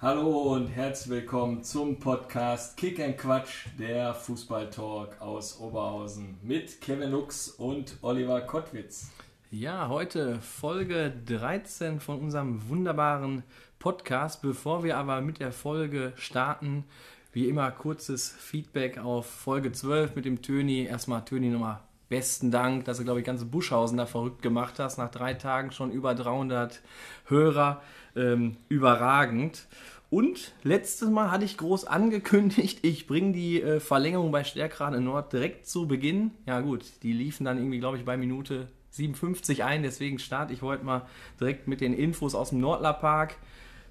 Hallo und herzlich willkommen zum Podcast Kick and Quatsch, der Fußballtalk aus Oberhausen mit Kevin Lux und Oliver Kottwitz. Ja, heute Folge 13 von unserem wunderbaren Podcast. Bevor wir aber mit der Folge starten, wie immer kurzes Feedback auf Folge 12 mit dem Töni. Erstmal Töni nochmal besten Dank, dass du, glaube ich, ganze Buschhausen da verrückt gemacht hast. Nach drei Tagen schon über 300 Hörer. Ähm, überragend. Und letztes Mal hatte ich groß angekündigt, ich bringe die äh, Verlängerung bei Stärkrade Nord direkt zu Beginn. Ja gut, die liefen dann irgendwie, glaube ich, bei Minute 57 ein. Deswegen starte ich heute mal direkt mit den Infos aus dem Nordler Park.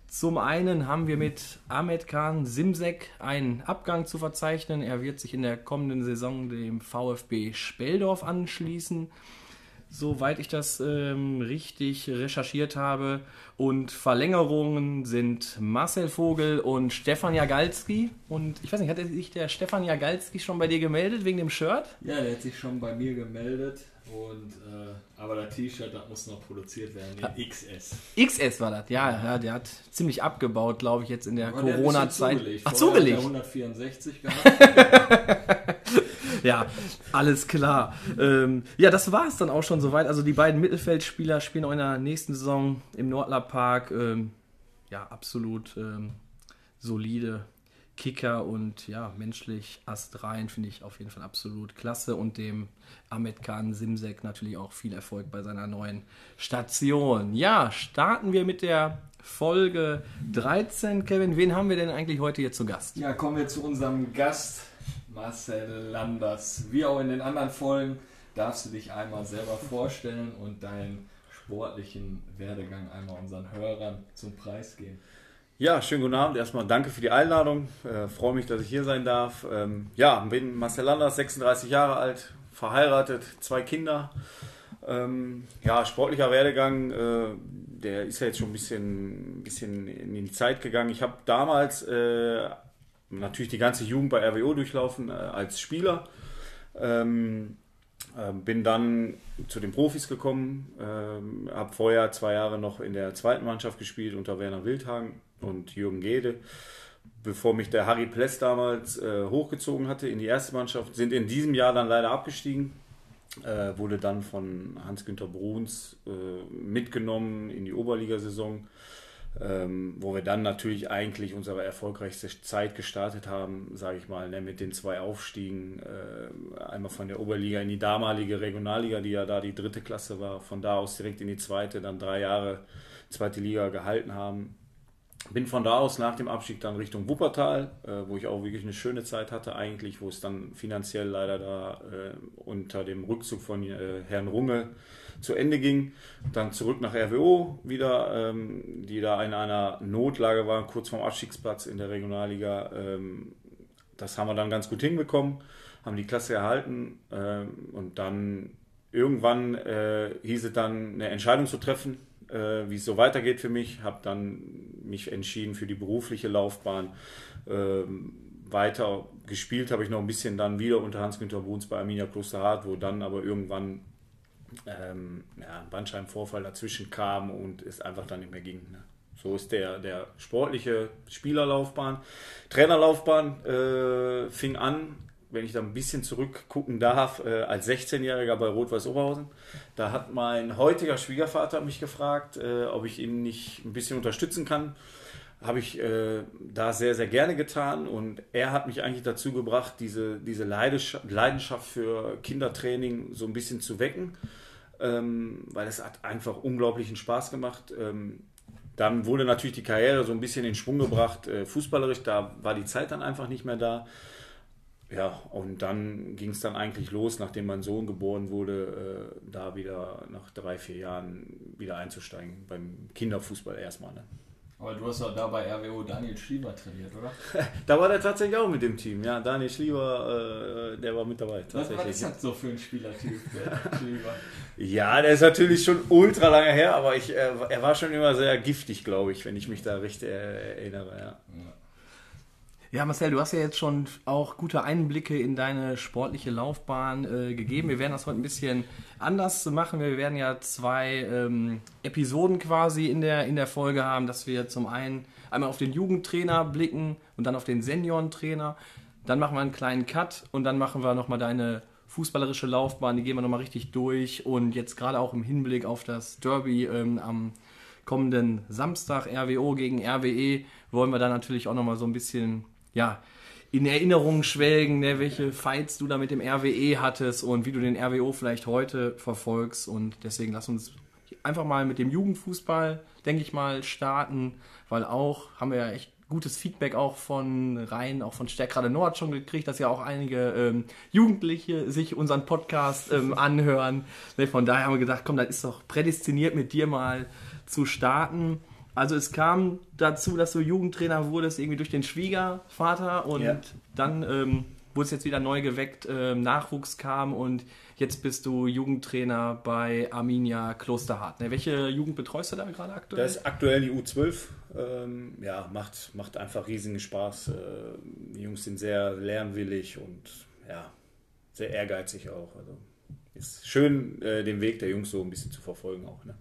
Zum einen haben wir mit Ahmed Khan Simsek einen Abgang zu verzeichnen. Er wird sich in der kommenden Saison dem VfB Speldorf anschließen soweit ich das ähm, richtig recherchiert habe. Und Verlängerungen sind Marcel Vogel und Stefan Jagalski. Und ich weiß nicht, hat sich der Stefan Jagalski schon bei dir gemeldet wegen dem Shirt? Ja, der hat sich schon bei mir gemeldet. Und, äh, aber das T-Shirt, das muss noch produziert werden, in XS. XS war das, ja, ja, der hat ziemlich abgebaut, glaube ich, jetzt in der Corona-Zeit. Ach, zugelegt. 164 gehabt. ja, alles klar. Ähm, ja, das war es dann auch schon soweit. Also die beiden Mittelfeldspieler spielen auch in der nächsten Saison im Nordler Park. Ähm, ja, absolut ähm, solide Kicker und ja, menschlich astrein finde ich auf jeden Fall absolut klasse und dem Ahmed Khan Simsek natürlich auch viel Erfolg bei seiner neuen Station. Ja, starten wir mit der Folge 13. Kevin, wen haben wir denn eigentlich heute hier zu Gast? Ja, kommen wir zu unserem Gast Marcel Landers. Wie auch in den anderen Folgen darfst du dich einmal selber vorstellen und deinen sportlichen Werdegang einmal unseren Hörern zum Preis geben. Ja, schönen guten Abend. Erstmal danke für die Einladung. Äh, freue mich, dass ich hier sein darf. Ähm, ja, bin Marcel Landers, 36 Jahre alt, verheiratet, zwei Kinder. Ähm, ja, sportlicher Werdegang, äh, der ist ja jetzt schon ein bisschen, bisschen in die Zeit gegangen. Ich habe damals äh, natürlich die ganze Jugend bei RWO durchlaufen äh, als Spieler. Ähm, äh, bin dann zu den Profis gekommen, äh, habe vorher zwei Jahre noch in der zweiten Mannschaft gespielt unter Werner Wildhagen und Jürgen Gede. Bevor mich der Harry Pless damals äh, hochgezogen hatte in die erste Mannschaft, sind in diesem Jahr dann leider abgestiegen. Äh, wurde dann von Hans-Günter Bruns äh, mitgenommen in die Oberligasaison ähm, wo wir dann natürlich eigentlich unsere erfolgreichste Zeit gestartet haben, sage ich mal, ne, mit den zwei Aufstiegen, äh, einmal von der Oberliga in die damalige Regionalliga, die ja da die dritte Klasse war, von da aus direkt in die zweite, dann drei Jahre zweite Liga gehalten haben. Bin von da aus nach dem Abstieg dann Richtung Wuppertal, äh, wo ich auch wirklich eine schöne Zeit hatte eigentlich, wo es dann finanziell leider da äh, unter dem Rückzug von äh, Herrn Runge zu Ende ging. Dann zurück nach RWO wieder, ähm, die da in einer Notlage waren, kurz vorm Abstiegsplatz in der Regionalliga. Ähm, das haben wir dann ganz gut hinbekommen, haben die Klasse erhalten ähm, und dann irgendwann äh, hieß es dann, eine Entscheidung zu treffen, äh, wie es so weitergeht für mich. Habe dann mich entschieden für die berufliche Laufbahn. Ähm, weiter gespielt habe ich noch ein bisschen dann wieder unter Hans-Günter Bruns bei Arminia Klosterhardt, wo dann aber irgendwann ähm, ja, ein Bandscheibenvorfall dazwischen kam und es einfach dann nicht mehr ging. Ne? So ist der, der sportliche Spielerlaufbahn. Trainerlaufbahn äh, fing an, wenn ich da ein bisschen zurückgucken darf, äh, als 16-Jähriger bei Rot-Weiß Oberhausen. Da hat mein heutiger Schwiegervater mich gefragt, äh, ob ich ihn nicht ein bisschen unterstützen kann habe ich äh, da sehr, sehr gerne getan und er hat mich eigentlich dazu gebracht, diese, diese Leidenschaft für Kindertraining so ein bisschen zu wecken, ähm, weil es hat einfach unglaublichen Spaß gemacht. Ähm, dann wurde natürlich die Karriere so ein bisschen in Schwung gebracht, äh, fußballerisch, da war die Zeit dann einfach nicht mehr da. Ja, und dann ging es dann eigentlich los, nachdem mein Sohn geboren wurde, äh, da wieder nach drei, vier Jahren wieder einzusteigen, beim Kinderfußball erstmal. Ne? Aber du hast doch da bei RWO Daniel Schlieber trainiert, oder? da war der tatsächlich auch mit dem Team, ja. Daniel Schlieber, äh, der war mit dabei. Was, was ist das so für ein Spielertyp, der Schlieber? ja, der ist natürlich schon ultra lange her, aber ich, äh, er war schon immer sehr giftig, glaube ich, wenn ich mich da richtig erinnere, ja. Ja, Marcel, du hast ja jetzt schon auch gute Einblicke in deine sportliche Laufbahn äh, gegeben. Wir werden das heute ein bisschen anders machen. Wir werden ja zwei ähm, Episoden quasi in der, in der Folge haben, dass wir zum einen einmal auf den Jugendtrainer blicken und dann auf den Seniorentrainer. Dann machen wir einen kleinen Cut und dann machen wir nochmal deine fußballerische Laufbahn. Die gehen wir nochmal richtig durch. Und jetzt gerade auch im Hinblick auf das Derby ähm, am kommenden Samstag, RWO gegen RWE, wollen wir da natürlich auch nochmal so ein bisschen ja, in Erinnerungen schwelgen, ne, welche Fights du da mit dem RWE hattest und wie du den RWO vielleicht heute verfolgst. Und deswegen lass uns einfach mal mit dem Jugendfußball, denke ich mal, starten, weil auch haben wir ja echt gutes Feedback auch von Rhein, auch von Stärkrade Nord schon gekriegt, dass ja auch einige ähm, Jugendliche sich unseren Podcast ähm, anhören. Ne, von daher haben wir gedacht, komm, das ist doch prädestiniert mit dir mal zu starten. Also es kam dazu, dass du Jugendtrainer wurdest, irgendwie durch den Schwiegervater und ja. dann ähm, wurde es jetzt wieder neu geweckt, ähm, Nachwuchs kam und jetzt bist du Jugendtrainer bei Arminia Klosterhardt. Ne, welche Jugend betreust du da gerade aktuell? Das ist aktuell die U12. Ähm, ja, macht, macht einfach riesigen Spaß. Äh, die Jungs sind sehr lernwillig und ja, sehr ehrgeizig auch. Also ist schön, äh, den Weg der Jungs so ein bisschen zu verfolgen auch. Ne?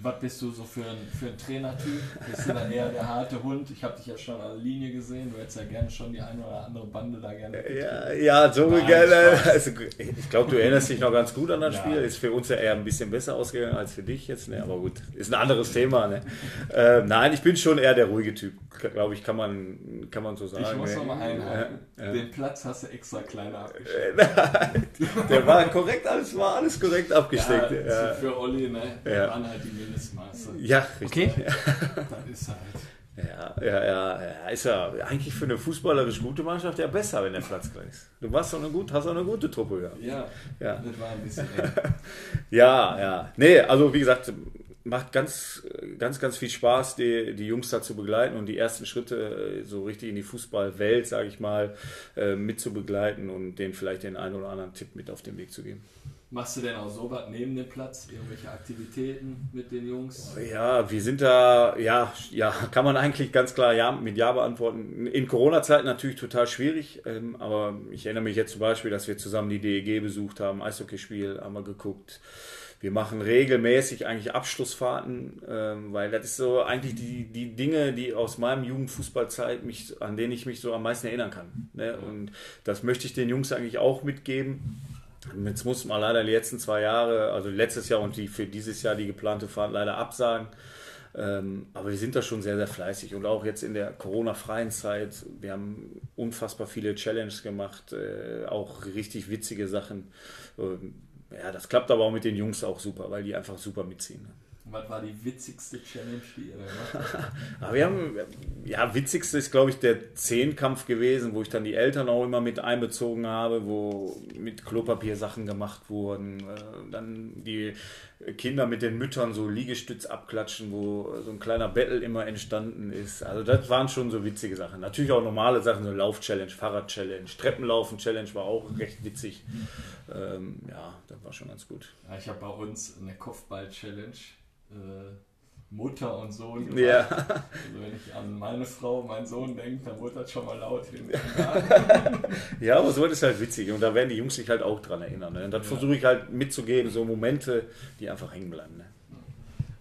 Was bist du so für ein, für ein Trainertyp? Bist du dann eher der harte Hund? Ich habe dich ja schon an der Linie gesehen. Du hättest ja gerne schon die eine oder andere Bande da gerne. Ja, ja, so Nein, gerne. Also, ich glaube, du erinnerst dich noch ganz gut an das ja. Spiel. Ist für uns ja eher ein bisschen besser ausgegangen als für dich jetzt. Ne? Aber gut, ist ein anderes Thema. Ne? Äh, nein, ich bin schon eher der ruhige Typ. Glaube ich, kann man, kann man so sagen. Ich muss nochmal einhaken. Ja, ja. Den Platz hast du extra kleiner abgesteckt. Nein, der war korrekt, alles war alles korrekt abgesteckt. Ja, Für Olli, ne? Der waren halt die Mindestmaße. Ja, richtig. Okay. Dann ist halt. Ja, ja, ja, ja, ist ja eigentlich für eine fußballerisch gute Mannschaft ja besser, wenn der Platz klein ist. Du warst doch eine gut, hast auch eine gute Truppe gehabt. Ja, ja, das war ein bisschen ja, ja. Nee, also wie gesagt, macht ganz, ganz, ganz viel Spaß, die, die Jungs da zu begleiten und die ersten Schritte äh, so richtig in die Fußballwelt, sage ich mal, äh, mit zu begleiten und denen vielleicht den einen oder anderen Tipp mit auf den Weg zu geben. Machst du denn auch so was neben dem Platz? Irgendwelche Aktivitäten mit den Jungs? Ja, wir sind da, ja, ja, kann man eigentlich ganz klar ja, mit Ja beantworten. In Corona-Zeiten natürlich total schwierig, ähm, aber ich erinnere mich jetzt zum Beispiel, dass wir zusammen die DEG besucht haben, Eishockeyspiel, haben wir geguckt. Wir machen regelmäßig eigentlich Abschlussfahrten, ähm, weil das ist so eigentlich die, die Dinge, die aus meinem Jugendfußballzeit mich, an denen ich mich so am meisten erinnern kann. Ne? Und das möchte ich den Jungs eigentlich auch mitgeben Jetzt muss man leider die letzten zwei Jahre, also letztes Jahr und die für dieses Jahr die geplante Fahrt leider absagen. Ähm, aber wir sind da schon sehr, sehr fleißig und auch jetzt in der Corona-freien Zeit. Wir haben unfassbar viele Challenges gemacht, äh, auch richtig witzige Sachen. Ähm, ja, das klappt aber auch mit den Jungs auch super, weil die einfach super mitziehen. Was war die witzigste Challenge, die ihr gemacht habt? wir haben, ja, witzigste ist, glaube ich, der Zehnkampf gewesen, wo ich dann die Eltern auch immer mit einbezogen habe, wo mit Klopapier Sachen gemacht wurden. Äh, dann die Kinder mit den Müttern so Liegestütz abklatschen, wo so ein kleiner Battle immer entstanden ist. Also das waren schon so witzige Sachen. Natürlich auch normale Sachen, so Lauf-Challenge, Fahrrad-Challenge, Treppenlaufen-Challenge war auch recht witzig. Ähm, ja, das war schon ganz gut. Ja, ich habe bei uns eine Kopfball-Challenge äh, Mutter und Sohn gemacht. Ja. Also wenn ich an meine Frau, meinen Sohn denke, dann wird das schon mal laut hin. ja, aber so ist halt witzig und da werden die Jungs sich halt auch dran erinnern. Ne? Und das ja. versuche ich halt mitzugeben, so Momente, die einfach hängen bleiben. Ne?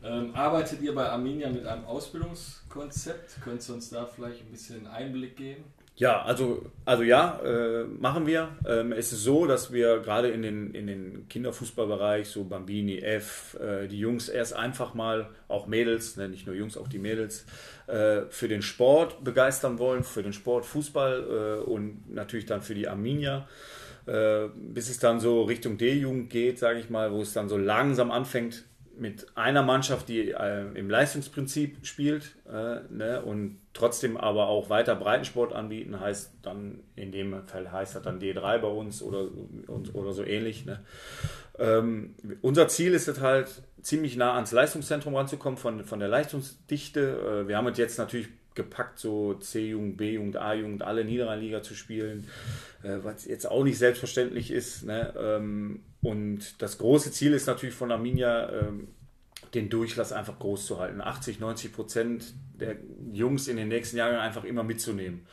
Ähm, arbeitet ihr bei Arminia mit einem Ausbildungskonzept? Könntest du uns da vielleicht ein bisschen Einblick geben? Ja, also, also ja, äh, machen wir. Ähm, es ist so, dass wir gerade in den, in den Kinderfußballbereich, so Bambini, F, äh, die Jungs erst einfach mal, auch Mädels, ne, nicht nur Jungs, auch die Mädels, äh, für den Sport begeistern wollen, für den Sport Fußball äh, und natürlich dann für die Arminia. Äh, bis es dann so Richtung D-Jugend geht, sage ich mal, wo es dann so langsam anfängt, mit einer Mannschaft, die äh, im Leistungsprinzip spielt äh, ne, und trotzdem aber auch weiter Breitensport anbieten, heißt dann in dem Fall heißt das dann D3 bei uns oder, oder so ähnlich. Ne. Ähm, unser Ziel ist es halt, ziemlich nah ans Leistungszentrum ranzukommen von, von der Leistungsdichte. Äh, wir haben es jetzt natürlich gepackt, so C-Jugend, B-Jugend, A-Jugend, alle Niederrheinliga zu spielen, äh, was jetzt auch nicht selbstverständlich ist. Ne? Ähm, und das große Ziel ist natürlich von Arminia, ähm, den Durchlass einfach groß zu halten. 80, 90 Prozent der Jungs in den nächsten Jahren einfach immer mitzunehmen.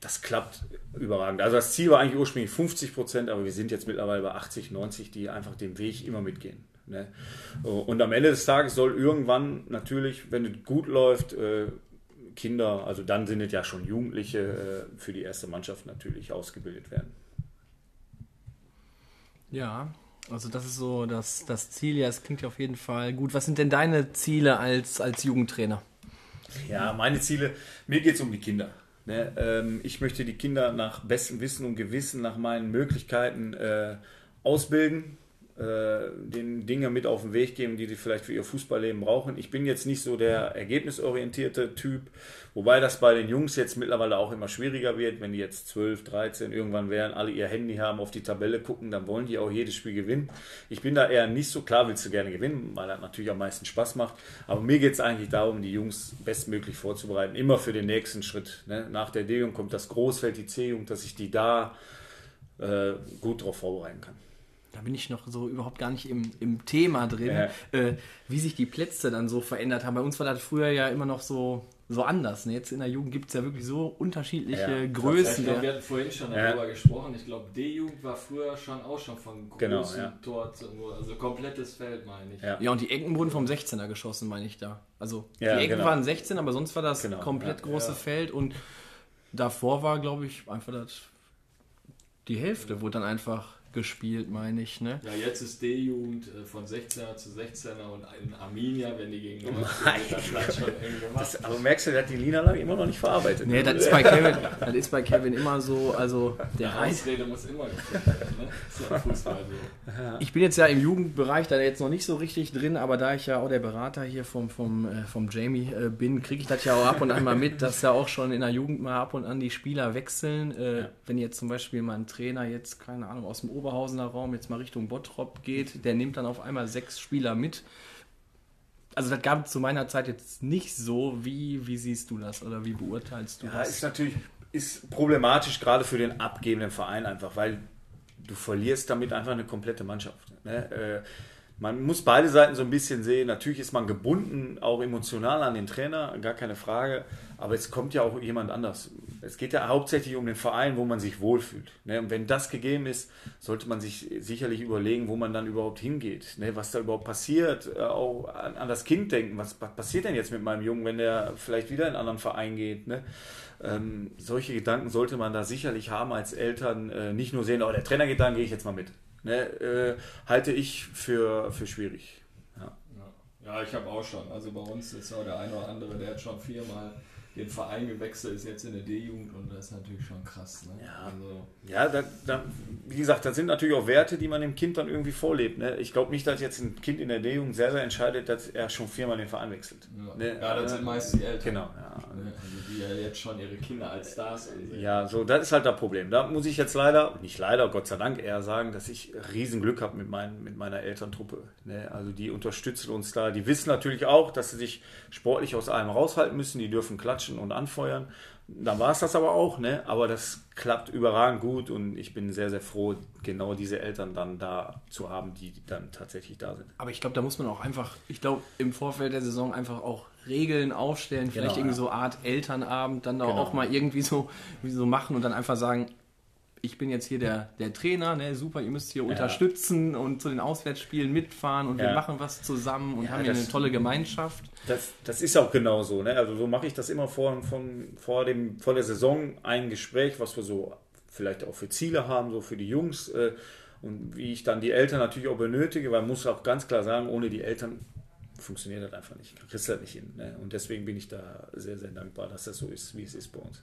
das klappt überragend. Also das Ziel war eigentlich ursprünglich 50 Prozent, aber wir sind jetzt mittlerweile bei 80, 90, die einfach den Weg immer mitgehen. Ne? Und am Ende des Tages soll irgendwann natürlich, wenn es gut läuft, äh, Kinder, also dann sind es ja schon Jugendliche, äh, für die erste Mannschaft natürlich ausgebildet werden. Ja, also das ist so das, das Ziel. Ja, es klingt ja auf jeden Fall gut. Was sind denn deine Ziele als, als Jugendtrainer? Ja, meine Ziele, mir geht es um die Kinder. Ne? Ähm, ich möchte die Kinder nach bestem Wissen und Gewissen, nach meinen Möglichkeiten äh, ausbilden, äh, den Dinge mit auf den Weg geben, die sie vielleicht für ihr Fußballleben brauchen. Ich bin jetzt nicht so der ergebnisorientierte Typ, wobei das bei den Jungs jetzt mittlerweile auch immer schwieriger wird, wenn die jetzt 12, 13 irgendwann werden, alle ihr Handy haben, auf die Tabelle gucken, dann wollen die auch jedes Spiel gewinnen. Ich bin da eher nicht so klar, willst du gerne gewinnen, weil das natürlich am meisten Spaß macht. Aber mir geht es eigentlich darum, die Jungs bestmöglich vorzubereiten, immer für den nächsten Schritt. Ne? Nach der D-Jugend kommt das Großfeld, die C-Jugend, dass ich die da äh, gut darauf vorbereiten kann da bin ich noch so überhaupt gar nicht im, im Thema drin, ja. äh, wie sich die Plätze dann so verändert haben. Bei uns war das früher ja immer noch so, so anders. Ne? Jetzt in der Jugend gibt es ja wirklich so unterschiedliche ja. Größen. Ich glaub, wir hatten vorhin schon ja. darüber gesprochen. Ich glaube, D-Jugend war früher schon auch schon von großen genau, ja. Tor zu, also komplettes Feld, meine ich. Ja. und die Ecken wurden vom 16er geschossen, meine ich da. Also die Ecken genau. waren 16, aber sonst war das genau, komplett große Feld und davor war, glaube ich, einfach das die Hälfte, wo dann einfach gespielt, meine ich. Ne? Ja, jetzt ist D-Jugend äh, von 16er zu 16er und in Arminia, wenn die gegen Nummer das Aber merkst du, der hat die Niederlage immer noch nicht verarbeitet. Nee, das ist bei Kevin, das ist bei Kevin immer so, also der Die Ausrede muss immer gefunden werden, ne? Fußball so. Ich bin jetzt ja im Jugendbereich da jetzt noch nicht so richtig drin, aber da ich ja auch der Berater hier vom, vom, äh, vom Jamie äh, bin, kriege ich das ja auch ab und an mal mit, dass ja auch schon in der Jugend mal ab und an die Spieler wechseln. Äh, ja. Wenn jetzt zum Beispiel mal ein Trainer jetzt, keine Ahnung, aus dem Ober Oberhausener Raum jetzt mal Richtung Bottrop geht, der nimmt dann auf einmal sechs Spieler mit. Also das gab es zu meiner Zeit jetzt nicht so. Wie, wie siehst du das oder wie beurteilst du ja, das? ist natürlich ist problematisch gerade für den abgebenden Verein einfach, weil du verlierst damit einfach eine komplette Mannschaft. Ne? Äh, man muss beide Seiten so ein bisschen sehen. Natürlich ist man gebunden, auch emotional an den Trainer, gar keine Frage. Aber es kommt ja auch jemand anders. Es geht ja hauptsächlich um den Verein, wo man sich wohlfühlt. Ne? Und wenn das gegeben ist, sollte man sich sicherlich überlegen, wo man dann überhaupt hingeht. Ne? Was da überhaupt passiert. Äh, auch an, das Kind denken. Was, passiert denn jetzt mit meinem Jungen, wenn der vielleicht wieder in einen anderen Verein geht? Ne? Ähm, solche Gedanken sollte man da sicherlich haben als Eltern. Äh, nicht nur sehen, oh, der Trainer geht da, gehe ich jetzt mal mit ne, äh, halte ich für, für schwierig. Ja, ja ich habe auch schon. Also bei uns ist auch der eine oder andere, der hat schon viermal den Verein gewechselt, ist jetzt in der D-Jugend und das ist natürlich schon krass. Ne? Ja, also, ja da, da, wie gesagt, das sind natürlich auch Werte, die man dem Kind dann irgendwie vorlebt. Ne? Ich glaube nicht, dass jetzt ein Kind in der D-Jugend selber entscheidet, dass er schon viermal den Verein wechselt. Ja, ne? ja das sind meist die Eltern. Genau, ja. Ne? Also die ja jetzt schon ihre Kinder als Stars ansehen. Ja, so, das ist halt das Problem. Da muss ich jetzt leider, nicht leider, Gott sei Dank eher sagen, dass ich riesen Glück habe mit, mein, mit meiner Elterntruppe. Ne? Also die unterstützen uns da. Die wissen natürlich auch, dass sie sich sportlich aus allem raushalten müssen. Die dürfen klatschen klatschen und anfeuern. Dann war es das aber auch, ne? Aber das klappt überragend gut und ich bin sehr, sehr froh, genau diese Eltern dann da zu haben, die dann tatsächlich da sind. Aber ich glaube, da muss man auch einfach, ich glaube, im Vorfeld der Saison einfach auch Regeln aufstellen, vielleicht genau, irgendwie ja. so Art Elternabend, dann da genau. auch mal irgendwie so, so machen und dann einfach sagen, ich bin jetzt hier der, der Trainer, ne, super, ihr müsst hier ja. unterstützen und zu den Auswärtsspielen mitfahren und ja. wir machen was zusammen und ja, haben hier eine tolle Gemeinschaft. Das, das ist auch genau so. Ne? Also so mache ich das immer vor, von, vor, dem, vor der Saison ein Gespräch, was wir so vielleicht auch für Ziele haben, so für die Jungs äh, und wie ich dann die Eltern natürlich auch benötige, weil man muss auch ganz klar sagen, ohne die Eltern funktioniert das einfach nicht, kriegst das nicht hin. Ne? Und deswegen bin ich da sehr, sehr dankbar, dass das so ist, wie es ist bei uns.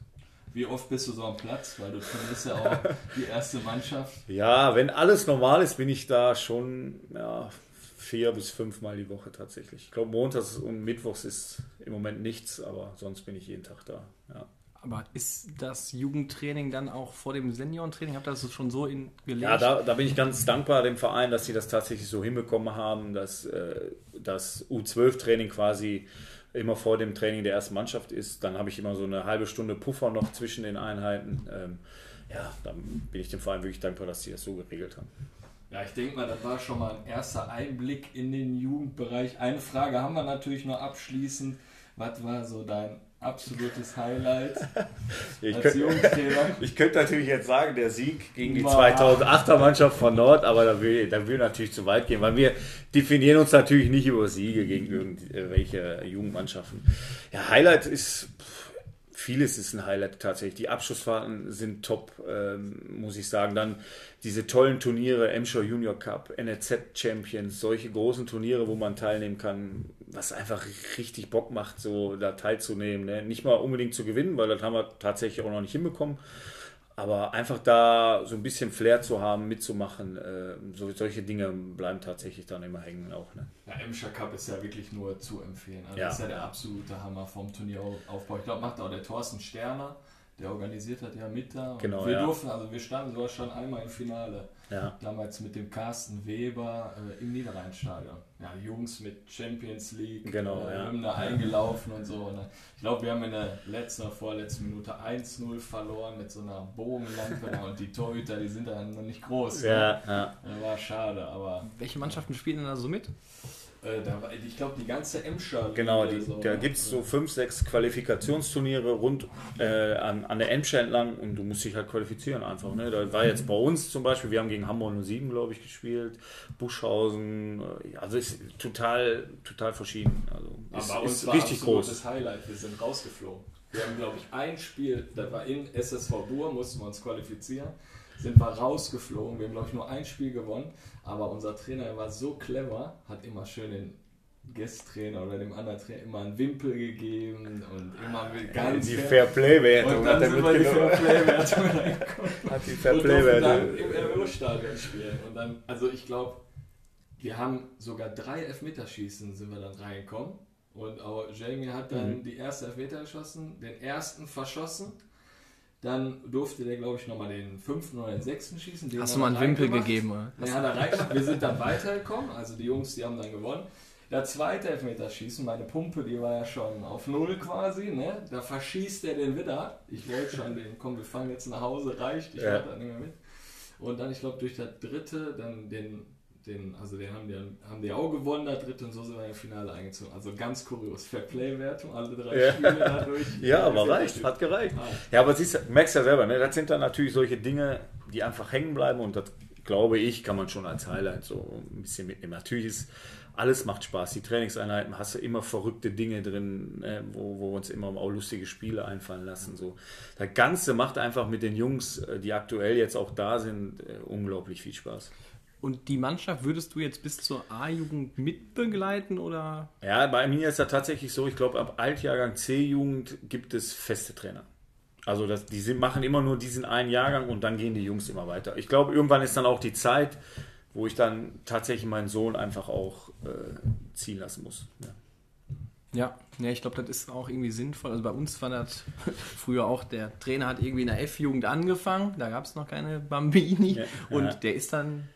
Wie oft bist du so am Platz? Weil du trainierst ja auch die erste Mannschaft. Ja, wenn alles normal ist, bin ich da schon ja, vier bis fünfmal die Woche tatsächlich. Ich glaube, montags und mittwochs ist im Moment nichts, aber sonst bin ich jeden Tag da. Ja. Aber ist das Jugendtraining dann auch vor dem Seniorentraining? Habt ihr das schon so in gelegt? Ja, da, da, bin ich ganz dankbar dem Verein, dass sie das tatsächlich so hinbekommen haben, dass äh, das U12-Training quasi immer vor dem Training der ersten Mannschaft ist. Dann habe ich immer so eine halbe Stunde Puffer noch zwischen den Einheiten. Ähm, ja, dann bin ich dem Verein wirklich dankbar, dass sie das so geregelt haben. Ja, ich denke mal, das war schon mal ein erster Einblick in den Jugendbereich. Eine Frage haben wir natürlich noch abschließend. Was war so dein absolutes Highlight. Ich, als könnte, ich könnte natürlich jetzt sagen, der Sieg gegen die Boah. 2008er Mannschaft von Nord, aber da will, da will natürlich zu weit gehen, weil wir definieren uns natürlich nicht über Siege gegen irgendwelche Jugendmannschaften. Ja, Highlight ist, vieles ist ein Highlight tatsächlich. Die Abschlussfahrten sind top, ähm, muss ich sagen. Dann diese tollen Turniere, Emscher Junior Cup, NRZ Champions, solche großen Turniere, wo man teilnehmen kann, was einfach richtig Bock macht, so da teilzunehmen. Ne? Nicht mal unbedingt zu gewinnen, weil das haben wir tatsächlich auch noch nicht hinbekommen. Aber einfach da so ein bisschen Flair zu haben, mitzumachen, äh, so, solche Dinge bleiben tatsächlich dann immer hängen auch. Ne? Ja, Emscher Cup ist ja wirklich nur zu empfehlen. Also Ja. Das ist ja der absolute Hammer vom Turnieraufbau. Ich glaube, macht auch der Thorsten Sterner, der organisiert hat ja mit da. Genau, wir ja. durften, also wir standen sogar schon einmal im Finale. Ja. Damals mit dem Carsten Weber äh, im Niederrheinstadion. Ja, die Jungs mit Champions League, Genau, äh, ja. Hymne eingelaufen und so. Und, äh, ich glaube, wir haben in der letzten oder vorletzten Minute 1-0 verloren mit so einer Bogenlampe. und die Torhüter, die sind dann noch nicht groß. Ne? Ja, ja. Äh, War schade, aber Welche Mannschaften spielen denn da so mit? Äh, da war, ich glaube, die ganze Emscher. Genau, die, so, da gibt es so fünf, sechs Qualifikationsturniere rund äh, an, an der Emscher entlang und du musst dich halt qualifizieren einfach. Ne? Da war jetzt bei uns zum Beispiel, wir haben gegen Hamburg 07, glaube ich, gespielt, Buschhausen, äh, also ist total, total verschieden. Also Aber ist, bei uns ist war richtig groß. Highlight. Wir sind rausgeflogen. Wir haben, glaube ich, ein Spiel, das war in SSV Bur, mussten wir uns qualifizieren. Sind wir rausgeflogen. Wir haben, glaube ich, nur ein Spiel gewonnen. Aber unser Trainer war so clever, hat immer schön den Guest-Trainer oder dem anderen Trainer immer einen Wimpel gegeben und immer mit ganz Die fair- Fairplay-Werte Und hat er die mitgenommen. Fairplay-Werte reingekommen. Hat die Und durften dann Fairplay-Werte. im RWO-Stadion spielen. Und dann, also ich glaube, wir haben sogar drei Elfmeterschießen sind wir dann reingekommen. Und auch Jamie hat dann Mhm. die erste Elfmeter geschossen, den ersten verschossen. Dann durfte der, glaube ich, nochmal den fünften oder den sechsten schießen. Den Hast du mal einen Wimpel gegeben? Oder? Ja, hat er reingemacht. Wir sind dann weitergekommen. Also die Jungs, die haben dann gewonnen. Der zweite Elfmeterschießen, meine Pumpe, die war ja schon auf Null quasi. Ne? Da verschießt er den wieder. Ich wollte schon den, komm, wir fahren jetzt nach Hause, reicht. Ich Ja. dann nicht mehr mit. Und dann, ich glaube, durch das dritte, dann den, den also den haben die, haben die auch gewonnen, der dritte, und so sind wir im Finale eingezogen. Also ganz kurios. Fairplay-Wertung, alle drei Ja. Spiele dadurch. Ja, aber reicht, hat gereicht. Ah. Ja, aber siehst, du, merkst ja selber, ne? das sind dann natürlich solche Dinge, die einfach hängen bleiben und das, glaube ich, kann man schon als Highlight so ein bisschen mitnehmen. Natürlich ist alles macht Spaß. Die Trainingseinheiten hast du immer verrückte Dinge drin, ne? wo, wo wir uns immer auch lustige Spiele einfallen lassen. So. Das Ganze macht einfach mit den Jungs, äh, die aktuell jetzt auch da sind, äh, unglaublich viel Spaß. Und die Mannschaft würdest du jetzt bis zur A-Jugend mitbegleiten oder? Ja, bei mir ist das tatsächlich so, ich glaube, ab Altjahrgang C-Jugend gibt es feste Trainer. Also das, die sind, machen immer nur diesen einen Jahrgang und dann gehen die Jungs immer weiter. Ich glaube, irgendwann ist dann auch die Zeit, wo ich dann tatsächlich meinen Sohn einfach auch äh, ziehen lassen muss. Ja. Ja, ja ich glaube, das ist auch irgendwie sinnvoll. Also bei uns war das früher auch, der Trainer hat irgendwie in der F-Jugend angefangen, da gab es noch keine Bambini Ja, und ja. der ist dann,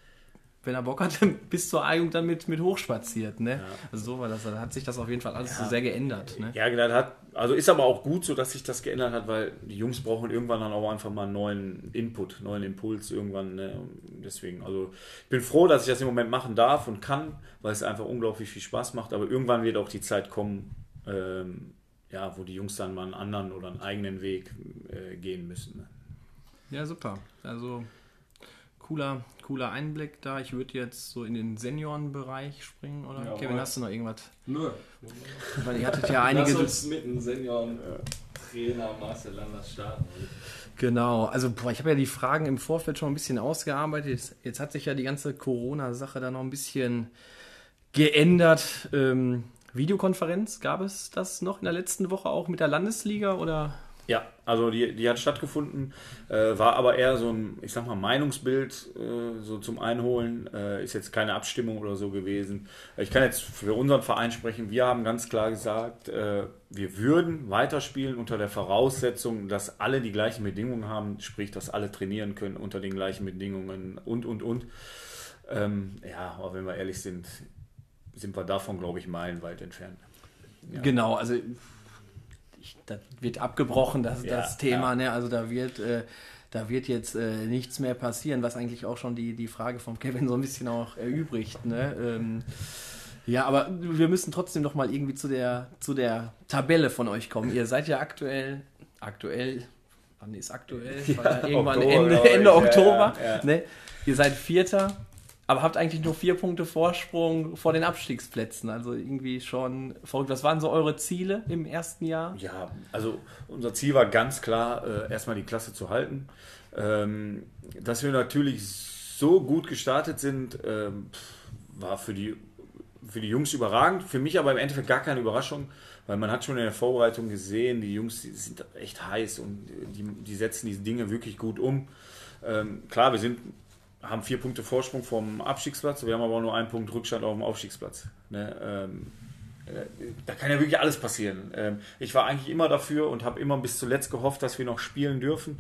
wenn er Bock hatte, bis zur A-Jugend dann mit, mit hochspaziert. Ne? Also so war das, da hat sich das auf jeden Fall alles so sehr geändert. Ne? Ja, das hat, also ist aber auch gut so, dass sich das geändert hat, weil die Jungs brauchen irgendwann dann auch einfach mal einen neuen Input, neuen Impuls irgendwann. Ne? Deswegen, also ich bin froh, dass ich das im Moment machen darf und kann, weil es einfach unglaublich viel Spaß macht. Aber irgendwann wird auch die Zeit kommen, ähm, ja, wo die Jungs dann mal einen anderen oder einen eigenen Weg äh, gehen müssen. Ne? Ja, super. Also cooler, cooler Einblick da. Ich würde jetzt so in den Seniorenbereich springen, oder? Jawohl. Kevin, hast du noch irgendwas? Nö. Weil ihr hattet ja einige. Lass uns mit dem Senioren-Trainer Marcel Landers starten. Genau, also boah, ich habe ja die Fragen im Vorfeld schon ein bisschen ausgearbeitet. Jetzt, jetzt hat sich ja die ganze Corona-Sache da noch ein bisschen geändert. Ähm, Videokonferenz, gab es das noch in der letzten Woche auch mit der Landesliga oder? Ja, also die, die hat stattgefunden, äh, war aber eher so ein, ich sag mal, Meinungsbild äh, so zum Einholen. Äh, ist jetzt keine Abstimmung oder so gewesen. Ich kann jetzt für unseren Verein sprechen. Wir haben ganz klar gesagt, äh, wir würden weiterspielen unter der Voraussetzung, dass alle die gleichen Bedingungen haben, sprich, dass alle trainieren können unter den gleichen Bedingungen und, und, und. Ähm, ja, aber wenn wir ehrlich sind, sind wir davon, glaube ich, meilenweit entfernt. Ja. Genau, also ich, das wird abgebrochen, das, Ja, das Thema, ja. ne? Also da wird, äh, da wird jetzt äh, nichts mehr passieren, was eigentlich auch schon die, die Frage von Kevin so ein bisschen auch erübrigt, ne? Ähm, Ja, aber wir müssen trotzdem noch mal irgendwie zu der, zu der Tabelle von euch kommen. Ihr seid ja aktuell, aktuell, wann ist aktuell? Ja, irgendwann Oktober, Ende, Ende Oktober. Ne? Ihr seid Vierter, aber habt eigentlich nur vier Punkte Vorsprung vor den Abstiegsplätzen. Also irgendwie schon verrückt. Was waren so eure Ziele im ersten Jahr? Ja, also unser Ziel war ganz klar, äh, erstmal die Klasse zu halten. Ähm, dass wir natürlich so gut gestartet sind, ähm, war für die für die Jungs überragend, für mich aber im Endeffekt gar keine Überraschung, weil man hat schon in der Vorbereitung gesehen, die Jungs die sind echt heiß und die, die setzen diese Dinge wirklich gut um. Ähm, klar, wir sind, haben vier Punkte Vorsprung vom Abstiegsplatz, wir haben aber nur einen Punkt Rückstand auf dem Aufstiegsplatz. Ne? Ähm, äh, da kann ja wirklich alles passieren. Ähm, ich war eigentlich immer dafür und habe immer bis zuletzt gehofft, dass wir noch spielen dürfen.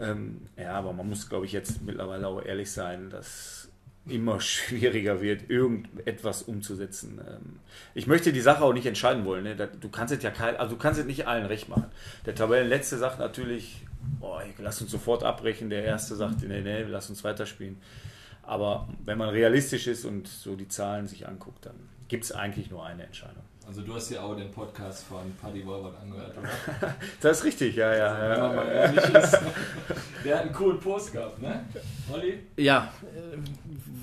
Ähm, ja, aber man muss, glaube ich, jetzt mittlerweile auch ehrlich sein, dass immer schwieriger wird, irgendetwas umzusetzen. Ähm, ich möchte die Sache auch nicht entscheiden wollen. Ne? Du kannst es ja kein, also du kannst es nicht allen recht machen. Der Tabellenletzte sagt natürlich, oh, lass uns sofort abbrechen. Der Erste sagt, nee, nee, lass uns weiterspielen. Aber wenn man realistisch ist und so die Zahlen sich anguckt, dann gibt es eigentlich nur eine Entscheidung. Also du hast ja auch den Podcast von Paddy Wolbert angehört, oder? das ist richtig, ja, ja. Also, wenn man mal ehrlich ist, der hat einen coolen Post gehabt, ne? Olli? Ja, äh,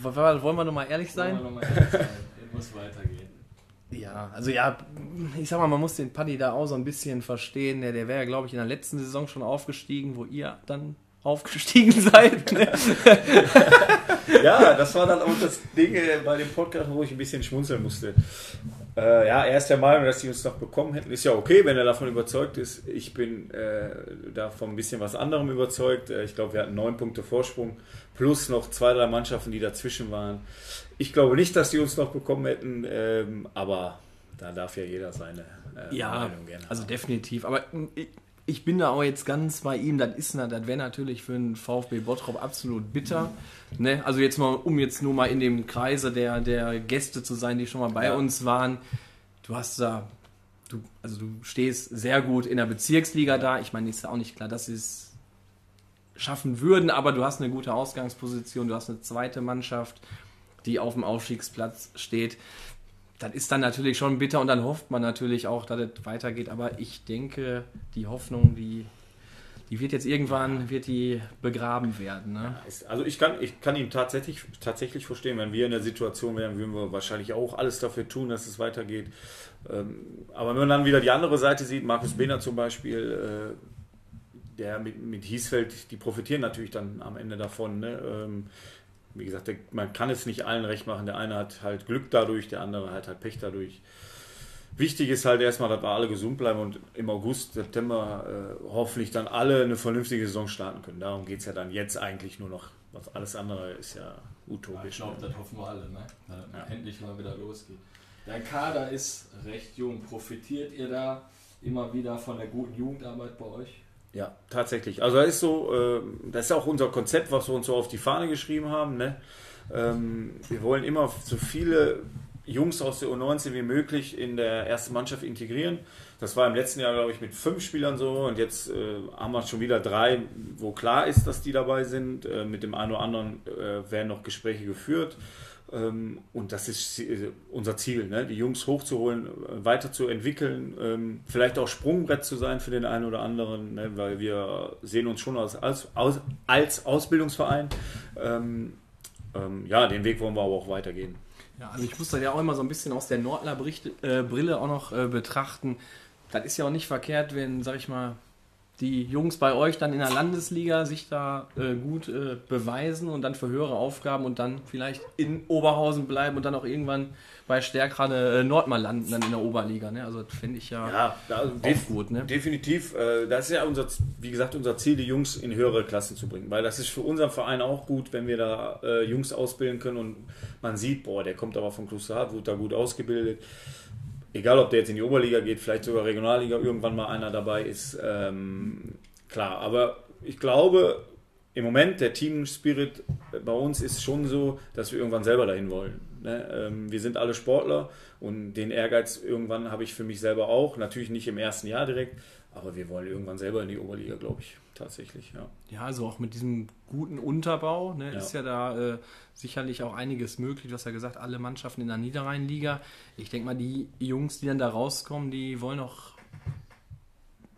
wollen wir nochmal ehrlich sein? Wollen wir nochmal ehrlich sein, es muss weitergehen. Ja, also ja, ich sag mal, man muss den Paddy da auch so ein bisschen verstehen. Der, der wäre ja, glaube ich, in der letzten Saison schon aufgestiegen, wo ihr dann aufgestiegen seid. Ne? ja, das war dann auch das Ding äh, bei dem Podcast, wo ich ein bisschen schmunzeln musste. Äh, ja, er ist der Meinung, dass sie uns noch bekommen hätten. Ist ja okay, wenn er davon überzeugt ist. Ich bin äh, davon ein bisschen was anderem überzeugt. Äh, ich glaube, wir hatten neun Punkte Vorsprung plus noch zwei, drei Mannschaften, die dazwischen waren. Ich glaube nicht, dass sie uns noch bekommen hätten, ähm, aber da darf ja jeder seine äh, ja, Meinung gerne. Also definitiv. Aber ich, ich bin da auch jetzt ganz bei ihm. Das ist, das wäre natürlich für einen VfB Bottrop absolut bitter. Ne? Also jetzt mal, um jetzt nur mal in dem Kreise der, der Gäste zu sein, die schon mal bei ja. uns waren. Du hast da, du, also du stehst sehr gut in der Bezirksliga da. Ich meine, ist ja auch nicht klar, dass sie es schaffen würden, aber du hast eine gute Ausgangsposition. Du hast eine zweite Mannschaft, die auf dem Aufstiegsplatz steht das ist dann natürlich schon bitter und dann hofft man natürlich auch, dass es weitergeht. Aber ich denke, die Hoffnung, die, die wird jetzt irgendwann wird die begraben werden. Ne? Also ich kann, ich kann ihn tatsächlich, tatsächlich verstehen. Wenn wir in der Situation wären, würden wir wahrscheinlich auch alles dafür tun, dass es weitergeht. Ähm, aber wenn man dann wieder die andere Seite sieht, Markus Behner zum Beispiel, äh, der mit, mit Hiesfeld, die profitieren natürlich dann am Ende davon. Ne? Wie gesagt, man kann es nicht allen recht machen. Der eine hat halt Glück dadurch, der andere hat halt Pech dadurch. Wichtig ist halt erstmal, dass wir alle gesund bleiben und im August, September äh, hoffentlich dann alle eine vernünftige Saison starten können. Darum geht es ja dann jetzt eigentlich nur noch. Was alles andere ist ja utopisch. Ja, ich glaube, das hoffen wir alle, ne? dass ja. endlich mal wieder losgeht. Dein Kader ist recht jung. Profitiert ihr da immer wieder von der guten Jugendarbeit bei euch? Ja, tatsächlich. Also das ist so, äh, das ist auch unser Konzept, was wir uns so auf die Fahne geschrieben haben. Ne? Ähm, wir wollen immer so viele Jungs aus der U19 wie möglich in der ersten Mannschaft integrieren. Das war im letzten Jahr, glaube ich, mit fünf Spielern so und jetzt äh, haben wir schon wieder drei, wo klar ist, dass die dabei sind. Äh, mit dem einen oder anderen werden noch Gespräche geführt. Ähm, und das ist äh, unser Ziel, ne? die Jungs hochzuholen, äh, weiterzuentwickeln, ähm, vielleicht auch Sprungbrett zu sein für den einen oder anderen, ne? weil wir sehen uns schon als, als, als Ausbildungsverein. Ähm, ja, den Weg wollen wir aber auch weitergehen. Ja, also ich muss das ja auch immer so ein bisschen aus der Nordler-Brille äh, auch noch betrachten. Das ist ja auch nicht verkehrt, wenn, sag ich mal, die Jungs bei euch dann in der Landesliga sich da äh, gut äh, beweisen und dann für höhere Aufgaben und dann vielleicht in Oberhausen bleiben und dann auch irgendwann bei stärkerer äh, Nord mal landen dann in der Oberliga. Ne? Also finde ich ja, ja also auch gut. Ne? Definitiv. Äh, das ist ja unser, wie gesagt, unser Ziel, die Jungs in höhere Klassen zu bringen. Weil das ist für unseren Verein auch gut, wenn wir da äh, Jungs ausbilden können und man sieht, boah, der kommt aber vom Klosterhardt, wurde da gut ausgebildet egal ob der jetzt in die Oberliga geht, vielleicht sogar Regionalliga, irgendwann mal einer dabei ist, ähm, klar. Aber ich glaube, im Moment der Team Spirit bei uns ist schon so, dass wir irgendwann selber dahin wollen. Ne? Ähm, wir sind alle Sportler und den Ehrgeiz irgendwann habe ich für mich selber auch. Natürlich nicht im ersten Jahr direkt, aber wir wollen irgendwann selber in die Oberliga, glaube ich, tatsächlich. Ja. ja, also auch mit diesem guten Unterbau ne, Ja. ist ja da äh, sicherlich auch einiges möglich. Du hast ja gesagt, alle Mannschaften in der Niederrheinliga. Ich denke mal, die Jungs, die dann da rauskommen, die wollen auch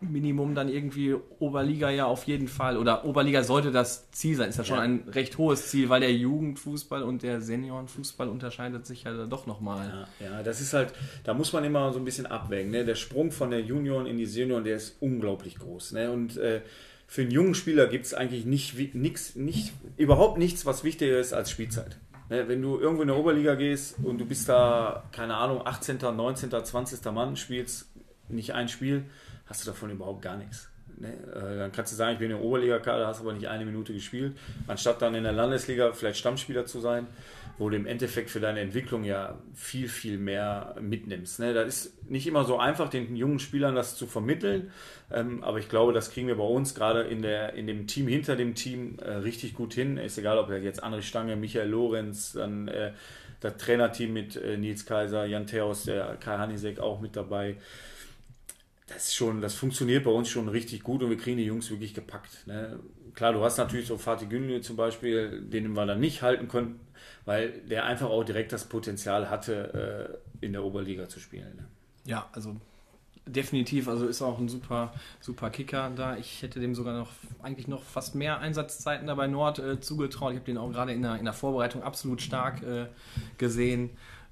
Minimum dann irgendwie Oberliga ja auf jeden Fall. Oder Oberliga sollte das Ziel sein. Ist ja schon Ja. ein recht hohes Ziel, weil der Jugendfußball und der Seniorenfußball unterscheidet sich ja doch nochmal. Ja, ja, das ist halt, da muss man immer so ein bisschen abwägen. Ne? Der Sprung von der Junioren in die Senioren, der ist unglaublich groß. Ne? Und äh, für einen jungen Spieler gibt es eigentlich nicht, nix, nicht, überhaupt nichts, was wichtiger ist als Spielzeit. Ne? Wenn du irgendwo in der Oberliga gehst und du bist da, keine Ahnung, 18., 19., 20. Mann, spielst nicht ein Spiel, hast du davon überhaupt gar nichts. Ne? Äh, Dann kannst du sagen, ich bin in der Oberliga-Kader, hast aber nicht eine Minute gespielt, anstatt dann in der Landesliga vielleicht Stammspieler zu sein, wo du im Endeffekt für deine Entwicklung ja viel, viel mehr mitnimmst. Ne? Das ist nicht immer so einfach, den jungen Spielern das zu vermitteln, ähm, aber ich glaube, das kriegen wir bei uns gerade in, der, in dem Team, hinter dem Team äh, richtig gut hin. Ist egal, ob jetzt André Stange, Michael Lorenz, dann äh, das Trainerteam mit äh, Nils Kaiser, Jan Theos, der Kai Hanisek auch mit dabei das schon, das funktioniert bei uns schon richtig gut und wir kriegen die Jungs wirklich gepackt. Ne? Klar, du hast natürlich so Fatih Günlü zum Beispiel, den wir dann nicht halten konnten, weil der einfach auch direkt das Potenzial hatte, äh, in der Oberliga zu spielen. Ne? Ja, also definitiv, also ist auch ein super, super Kicker da. Ich hätte dem sogar noch eigentlich noch fast mehr Einsatzzeiten da bei Nord äh, zugetraut. Ich habe den auch gerade in der, in der Vorbereitung absolut stark äh, gesehen.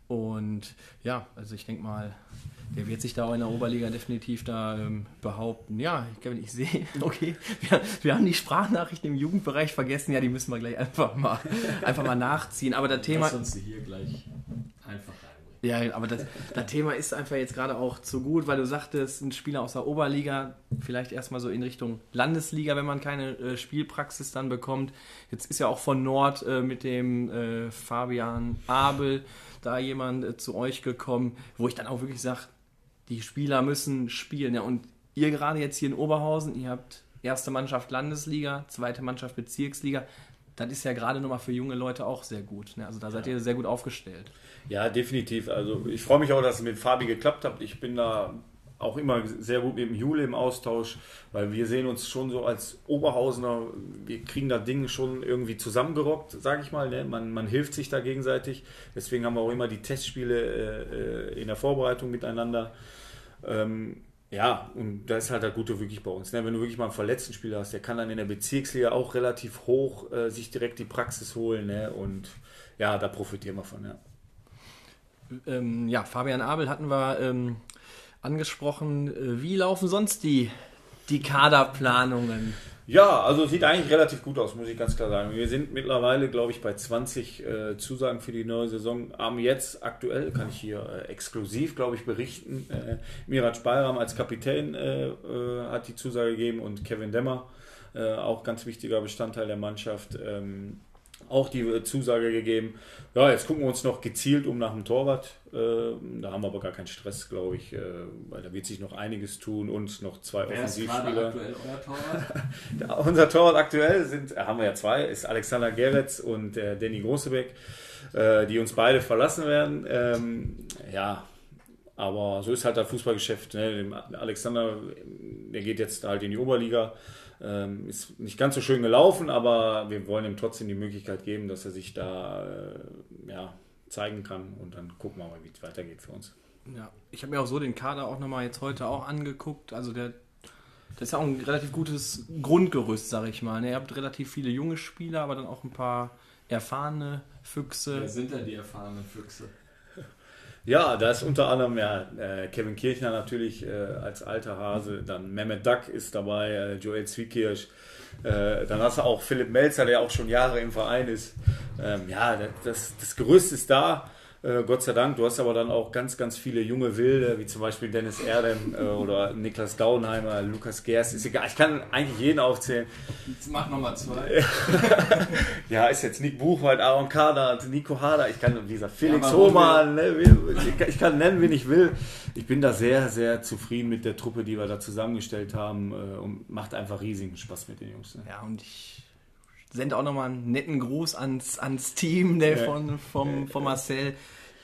Und ja, also ich denke mal, der wird sich da auch in der Oberliga definitiv da ähm, behaupten. Ja, ich, ich sehe, okay, wir, wir haben die Sprachnachrichten im Jugendbereich vergessen. Ja, die müssen wir gleich einfach mal, einfach mal nachziehen. Aber das Thema. Lass uns die hier gleich einfach. Ja, aber das, das Thema ist einfach jetzt gerade auch zu gut, weil du sagtest, ein Spieler aus der Oberliga, vielleicht erstmal so in Richtung Landesliga, wenn man keine äh, Spielpraxis dann bekommt. Jetzt ist ja auch von Nord äh, mit dem äh, Fabian Abel da jemand äh, zu euch gekommen, wo ich dann auch wirklich sage, die Spieler müssen spielen. Ja, und ihr gerade jetzt hier in Oberhausen, ihr habt erste Mannschaft Landesliga, zweite Mannschaft Bezirksliga. Das ist ja gerade nochmal für junge Leute auch sehr gut. Ne? Also da seid ihr sehr gut aufgestellt. Ja, definitiv. Also ich freue mich auch, dass es mit Fabi geklappt hat. Ich bin da auch immer sehr gut mit dem Jule im Austausch, weil wir sehen uns schon so als Oberhausener, wir kriegen da Dinge schon irgendwie zusammengerockt, sage ich mal. Ne? Man, man hilft sich da gegenseitig. Deswegen haben wir auch immer die Testspiele äh, in der Vorbereitung miteinander. Ähm, ja, und da ist halt das Gute wirklich bei uns. Ne? Wenn du wirklich mal einen verletzten Spieler hast, der kann dann in der Bezirksliga auch relativ hoch äh, sich direkt die Praxis holen. Ne? Und ja, da profitieren wir von. Ja. Ähm, ja, Fabian Abel hatten wir ähm, angesprochen. Äh, Wie laufen sonst die, die Kaderplanungen? Ja, also sieht eigentlich relativ gut aus, muss ich ganz klar sagen. Wir sind mittlerweile, glaube ich, bei 20 äh, Zusagen für die neue Saison. Haben jetzt aktuell, kann ich hier äh, exklusiv, glaube ich, berichten, äh, Mirat Spalram als Kapitän äh, äh, hat die Zusage gegeben und Kevin Demmer, auch ganz wichtiger Bestandteil der Mannschaft, ähm, auch die äh, Zusage gegeben. Ja, jetzt gucken wir uns noch gezielt um nach dem Torwart. Ähm, da haben wir aber gar keinen Stress, glaube ich, äh, weil da wird sich noch einiges tun und noch zwei Wer ist Offensivspieler. aktuell euer Torwart? Unser Torwart aktuell sind, äh, haben wir ja zwei, ist Alexander Geretz und Danny Großebeck, die uns beide verlassen werden. Ähm, ja, aber so ist halt das Fußballgeschäft. Ne? Alexander, der geht jetzt halt in die Oberliga. Ähm, ist nicht ganz so schön gelaufen, aber wir wollen ihm trotzdem die Möglichkeit geben, dass er sich da äh, ja, zeigen kann und dann gucken wir mal, wie es weitergeht für uns. Ja, ich habe mir auch so den Kader auch nochmal jetzt heute auch angeguckt. Also der, das ist ja auch ein relativ gutes Grundgerüst, sage ich mal. ne? Ihr habt relativ viele junge Spieler, aber dann auch ein paar erfahrene Füchse. Wer sind denn die erfahrenen Füchse? Ja, da ist unter anderem ja, äh, Kevin Kirchner natürlich äh, als alter Hase, dann Mehmet Duck ist dabei, äh, Joel Zwiekirch, äh, dann hast du auch Philipp Melzer, der auch schon Jahre im Verein ist. Ähm, ja, das, das Gerüst ist da. Äh, Gott sei Dank, du hast aber dann auch ganz, ganz viele junge Wilde, wie zum Beispiel Dennis Erdem äh, oder Niklas Dauenheimer, Lukas Gerst, ist egal, ich kann eigentlich jeden aufzählen. Jetzt mach nochmal zwei. Ja, ist jetzt Nick Buchwald, Aaron Kader, Nico Hader, ich kann, wie gesagt, Felix Ja, Hohmann, ne, ich, kann- ich kann nennen, wen ich will. Ich bin da sehr, sehr zufrieden mit der Truppe, die wir da zusammengestellt haben äh, und macht einfach riesigen Spaß mit den Jungs. Ne? Ja, und ich sende auch nochmal einen netten Gruß ans, ans Team der Ja. von, vom, von Marcel.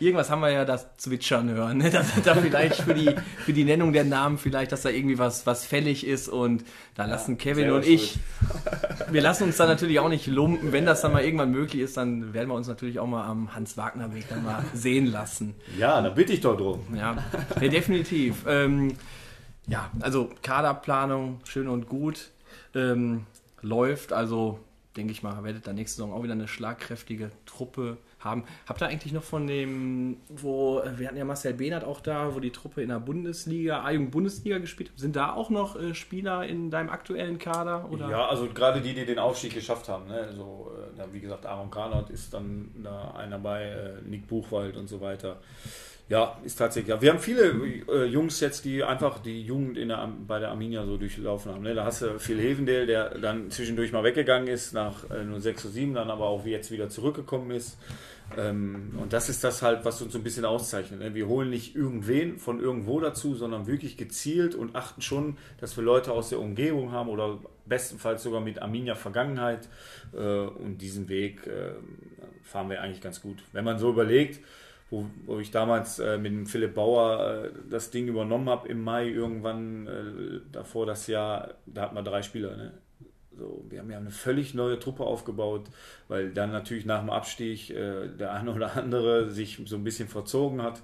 irgendwas haben wir ja das zwitschern hören, ne? dass da vielleicht für die, für die Nennung der Namen vielleicht, dass da irgendwie was, was fällig ist und da lassen Kevin und ich, wir lassen uns da natürlich auch nicht lumpen. Wenn das dann mal irgendwann möglich ist, dann werden wir uns natürlich auch mal am Hans-Wagner-Weg dann mal sehen lassen. Ja, da bitte ich doch drum. Ja, ja definitiv. Ähm, ja, also Kaderplanung, schön und gut. Ähm, läuft, also denke ich mal, werdet da nächste Saison auch wieder eine schlagkräftige Truppe haben. Habt ihr eigentlich noch von dem, wo, wir hatten ja Marcel Behnert auch da, wo die Truppe in der Bundesliga, A-Jugend-Bundesliga gespielt hat. Sind da auch noch äh, Spieler in deinem aktuellen Kader? Oder? Ja, also gerade die, die den Aufstieg geschafft haben. Ne? So, äh, wie gesagt, Aaron Granat ist dann da einer bei, äh, Nick Buchwald und so weiter. Ja, ist tatsächlich. Ja. Wir haben viele äh, Jungs jetzt, die einfach die Jugend in der, bei der Arminia so durchlaufen haben. Ne? Da hast du Phil Hevendale, der dann zwischendurch mal weggegangen ist, nach äh, nur 6 oder 7, dann aber auch jetzt wieder zurückgekommen ist. Ähm, und das ist das halt, was uns so ein bisschen auszeichnet. Ne? Wir holen nicht irgendwen von irgendwo dazu, sondern wirklich gezielt und achten schon, dass wir Leute aus der Umgebung haben oder bestenfalls sogar mit Arminia Vergangenheit. Äh, und diesen Weg äh, fahren wir eigentlich ganz gut. Wenn man so überlegt, wo, wo ich damals äh, mit dem Philipp Bauer äh, das Ding übernommen habe im Mai irgendwann äh, davor das Jahr, da hatten wir drei Spieler. Ne? So, wir haben ja eine völlig neue Truppe aufgebaut, weil dann natürlich nach dem Abstieg äh, der eine oder andere sich so ein bisschen verzogen hat.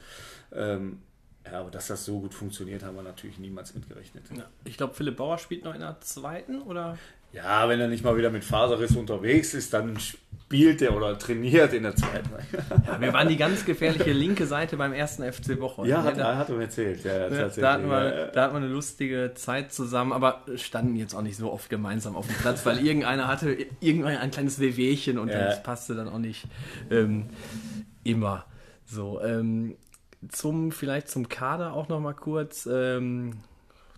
Ähm, ja, aber dass das so gut funktioniert, haben wir natürlich niemals mitgerechnet. Ja, ich glaube, Philipp Bauer spielt noch in der zweiten, oder? Ja, wenn er nicht mal wieder mit Faserriss unterwegs ist, dann spielt er oder trainiert in der zweiten. Ja, wir waren die ganz gefährliche linke Seite beim ersten FC Woche. Ja, hat, da, hat er mir erzählt. Ja, da, hatten wir, da hatten wir eine lustige Zeit zusammen, aber standen jetzt auch nicht so oft gemeinsam auf dem Platz, weil irgendeiner hatte irgendwann ein kleines Wehwehchen und ja. das passte dann auch nicht ähm, immer. So, ähm, zum, vielleicht zum Kader auch noch mal kurz. Ähm,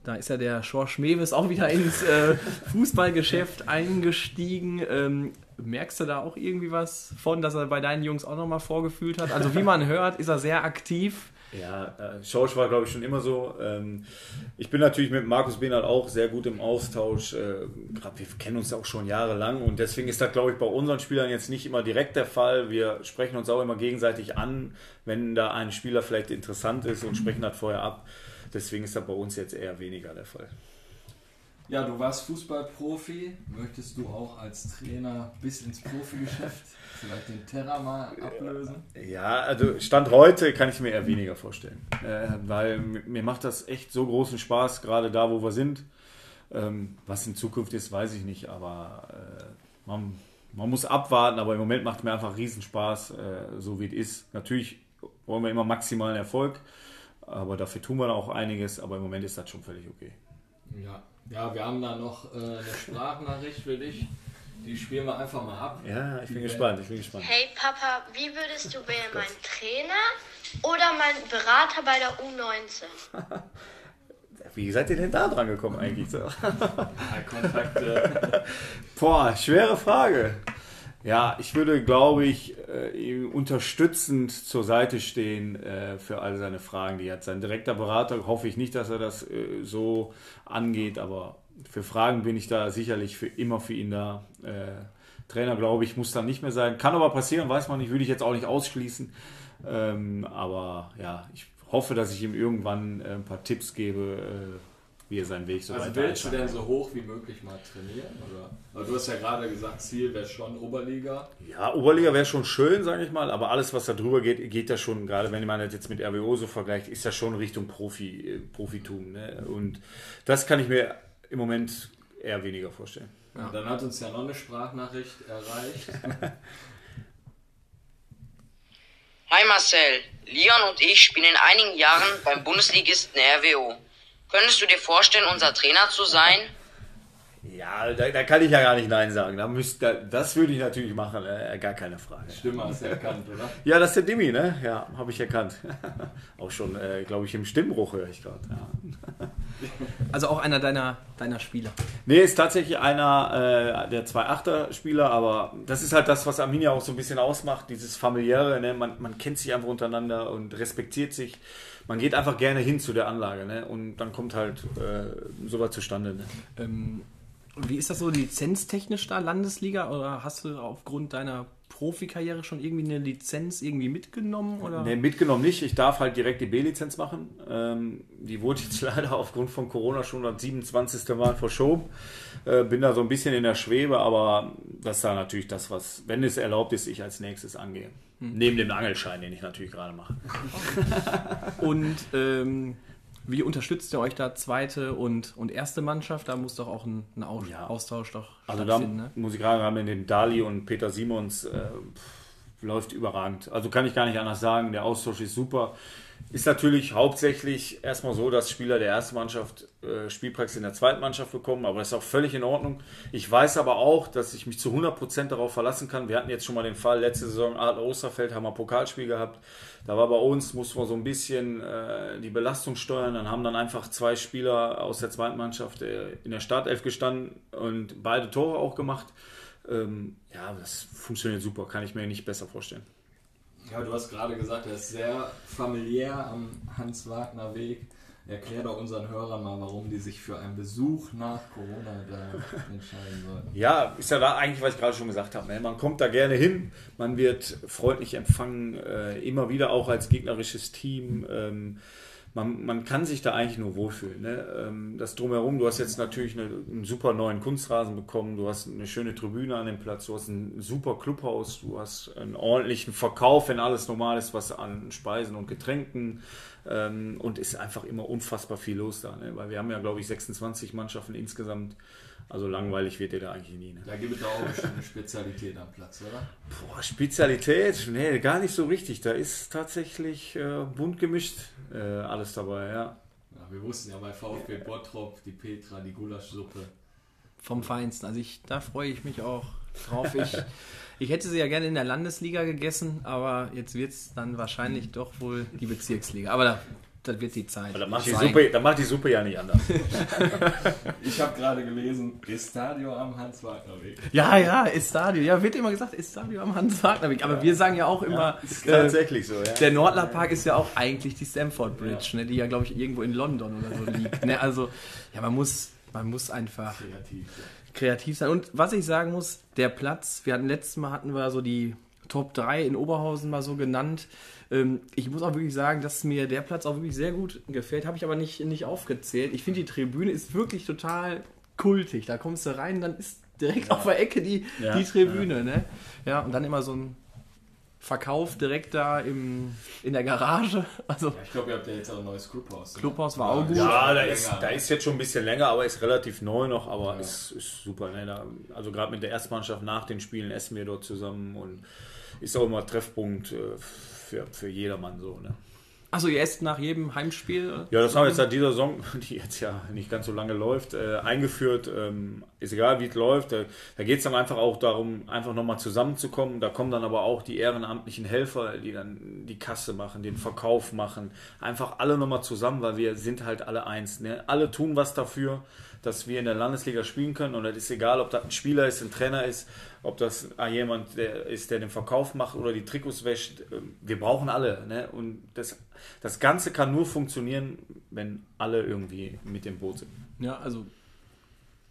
da ist ja der Schorsch Mewes auch wieder ins äh, Fußballgeschäft eingestiegen. Ähm, merkst du da auch irgendwie was von, dass er bei deinen Jungs auch nochmal vorgefühlt hat? Also wie man hört, ist er sehr aktiv. Ja, äh, Schorsch war, glaube ich, schon immer so. Ähm, ich bin natürlich mit Markus Behnert auch sehr gut im Austausch. Äh, Gerade wir kennen uns ja auch schon jahrelang und deswegen ist das, glaube ich, bei unseren Spielern jetzt nicht immer direkt der Fall. Wir sprechen uns auch immer gegenseitig an, wenn da ein Spieler vielleicht interessant ist und sprechen das vorher ab. Deswegen ist das bei uns jetzt eher weniger der Fall. Ja, du warst Fußballprofi. Möchtest du auch als Trainer bis ins Profigeschäft vielleicht den Terra mal ablösen? Ja, also Stand heute kann ich mir eher weniger vorstellen. Äh, weil mir macht das echt so großen Spaß, gerade da, wo wir sind. Ähm, was in Zukunft ist, weiß ich nicht, aber äh, man, man, muss abwarten, aber im Moment macht mir einfach riesen Spaß, äh, so wie es ist. Natürlich wollen wir immer maximalen Erfolg, aber dafür tun wir auch einiges, aber im Moment ist das schon völlig okay. Ja, ja, wir haben da noch äh, eine Sprachnachricht für dich. Die spielen wir einfach mal ab. Ja, ich bin gespannt, ich bin gespannt. Hey Papa, wie würdest du wählen, mein Trainer oder mein Berater bei der U19? Wie seid ihr denn da dran gekommen eigentlich so? Ja, Kontakte. Boah, schwere Frage. Ja, ich würde, glaube ich, äh, unterstützend zur Seite stehen äh, für all seine Fragen, die er hat. Sein direkter Berater hoffe ich nicht, dass er das äh, so angeht, aber für Fragen bin ich da sicherlich für immer für ihn da. Äh, Trainer, glaube ich, muss dann nicht mehr sein. Kann aber passieren, weiß man nicht, würde ich jetzt auch nicht ausschließen. Ähm, aber ja, ich hoffe, dass ich ihm irgendwann äh, ein paar Tipps gebe äh, wie er seinen Weg so also weiter willst du denn so hoch wie möglich mal trainieren? Oder? Weil du hast ja gerade gesagt, Ziel wäre schon Oberliga. Ja, Oberliga wäre schon schön, sage ich mal, aber alles, was da drüber geht, geht ja schon, gerade wenn man das jetzt mit RWO so vergleicht, ist ja schon Richtung Profi, äh, Profitum. Ne? Und das kann ich mir im Moment eher weniger vorstellen. Ja. Dann hat uns ja noch eine Sprachnachricht erreicht. Hi Marcel, Leon und ich spielen in einigen Jahren beim Bundesligisten RWO. Könntest du dir vorstellen, unser Trainer zu sein? Ja, da, da, kann ich ja gar nicht Nein sagen. Da müsst, da, das würde ich natürlich machen, äh, gar keine Frage. Stimme hast du erkannt, oder? Ja, das ist der Dimi, ne? Ja, habe ich erkannt. auch schon, äh, glaube ich, im Stimmbruch höre ich gerade. Ja. Also auch einer deiner, deiner Spieler? Nee, ist tatsächlich einer äh, der zwei Achter-Spieler, aber das ist halt das, was Arminia auch so ein bisschen ausmacht, dieses familiäre. Ne? Man, man kennt sich einfach untereinander und respektiert sich man geht einfach gerne hin zu der Anlage ne? und dann kommt halt äh, sowas zustande. Ne? Ähm, wie ist das so lizenztechnisch da, Landesliga? Oder hast du aufgrund deiner Profikarriere schon irgendwie eine Lizenz irgendwie mitgenommen? Oder? Nee, mitgenommen nicht. Ich darf halt direkt die B-Lizenz machen. Ähm, die wurde jetzt leider aufgrund von Corona schon am 27. Mal verschoben. Äh, bin da so ein bisschen in der Schwebe, aber das ist dann natürlich das, was, wenn es erlaubt ist, ich als nächstes angehe. Hm. Neben dem Angelschein, den ich natürlich gerade mache. Und ähm, wie unterstützt ihr euch da zweite und, und erste Mannschaft? Da muss doch auch ein, ein Aus ja. Austausch doch Also da ne? muss ich gerade haben wir den Dali und Peter Simons äh, läuft überragend. Also kann ich gar nicht anders sagen. Der Austausch ist super. Ist natürlich hauptsächlich erstmal so, dass Spieler der ersten Mannschaft Spielpraxis in der zweiten Mannschaft bekommen, aber das ist auch völlig in Ordnung. Ich weiß aber auch, dass ich mich zu 100% darauf verlassen kann. Wir hatten jetzt schon mal den Fall, letzte Saison Adler Osterfeld haben wir Pokalspiel gehabt. Da war bei uns, mussten wir so ein bisschen äh, die Belastung steuern. Dann haben dann einfach zwei Spieler aus der zweiten Mannschaft äh, in der Startelf gestanden und beide Tore auch gemacht. Ähm, ja, das funktioniert super, kann ich mir nicht besser vorstellen. Ja, du hast gerade gesagt, er ist sehr familiär am Hans-Wagner-Weg. Erklär doch unseren Hörern mal, warum die sich für einen Besuch nach Corona da entscheiden sollen. Ja, ist ja da eigentlich, was ich gerade schon gesagt habe. Ne? Man kommt da gerne hin, man wird freundlich empfangen, äh, immer wieder auch als gegnerisches Team. Man, man kann sich da eigentlich nur wohlfühlen. Ne? Ähm, das drumherum, du hast jetzt natürlich eine, einen super neuen Kunstrasen bekommen, du hast eine schöne Tribüne an dem Platz, du hast ein super Clubhaus, du hast einen ordentlichen Verkauf, wenn alles normal ist, was an Speisen und Getränken ähm, und ist einfach immer unfassbar viel los da. Ne? Weil wir haben ja, glaube ich, 26 Mannschaften insgesamt. Also langweilig wird dir da eigentlich nie. Ne? Da gibt es auch eine Spezialität am Platz, oder? Boah, Spezialität? Nee, gar nicht so richtig. Da ist tatsächlich äh, bunt gemischt äh, alles dabei, ja. ja. Wir wussten ja bei VfB Bottrop, die Petra, die Gulaschsuppe. Vom Feinsten. Also ich, da freue ich mich auch drauf. Ich, ich hätte sie ja gerne in der Landesliga gegessen, aber jetzt wird es dann wahrscheinlich doch wohl die Bezirksliga. Aber da das wird die Zeit. Dann macht die, Suppe, dann macht die Suppe ja nicht anders. ich habe gerade gelesen, Estadio am Hans-Wagner-Weg. Ja, ja, Estadio. Ja, wird immer gesagt, Estadio am Hans-Wagner-Weg. Aber ja. wir sagen ja auch immer. Ja, tatsächlich so, ja. Der Nordler Park ist ja auch eigentlich die Stamford Bridge, ja. Ne, die ja, glaube ich, irgendwo in London oder so liegt. Ne? Also, ja, man muss, man muss einfach kreativ, kreativ sein. Und was ich sagen muss, der Platz, wir hatten letztes Mal hatten wir so die Top 3 in Oberhausen mal so genannt. Ähm, ich muss auch wirklich sagen, dass mir der Platz auch wirklich sehr gut gefällt. Habe ich aber nicht, nicht aufgezählt. Ich finde, die Tribüne ist wirklich total kultig. Da kommst du rein, dann ist direkt ja. auf der Ecke die, ja, die Tribüne. Ja. Ne? ja, und dann immer so ein Verkauf direkt da im, in der Garage. Also ja, ich glaube, ihr habt ja jetzt auch ein neues Clubhaus. Ne? Clubhaus war auch gut. Ja, da ist, da ist jetzt schon ein bisschen länger, aber ist relativ neu noch, aber ja. ist, ist super. Ne? Da, also gerade mit der Erstmannschaft nach den Spielen essen wir dort zusammen und ist auch immer Treffpunkt äh, für, für jedermann so. Ne? Achso, ihr esst nach jedem Heimspiel? Ja, das haben wir jetzt seit dieser Saison, die jetzt ja nicht ganz so lange läuft, äh, eingeführt. Ähm, ist egal, wie es läuft. Da, da geht es dann einfach auch darum, einfach nochmal zusammenzukommen. Da kommen dann aber auch die ehrenamtlichen Helfer, die dann die Kasse machen, den Verkauf machen. Einfach alle nochmal zusammen, weil wir sind halt alle eins. Ne? Alle tun was dafür dass wir in der Landesliga spielen können. Und es ist egal, ob das ein Spieler ist, ein Trainer ist, ob das jemand der ist, der den Verkauf macht oder die Trikots wäscht. Ähm, wir brauchen alle. Ne? Und das, das Ganze kann nur funktionieren, wenn alle irgendwie mit dem Boot sind. Ja, also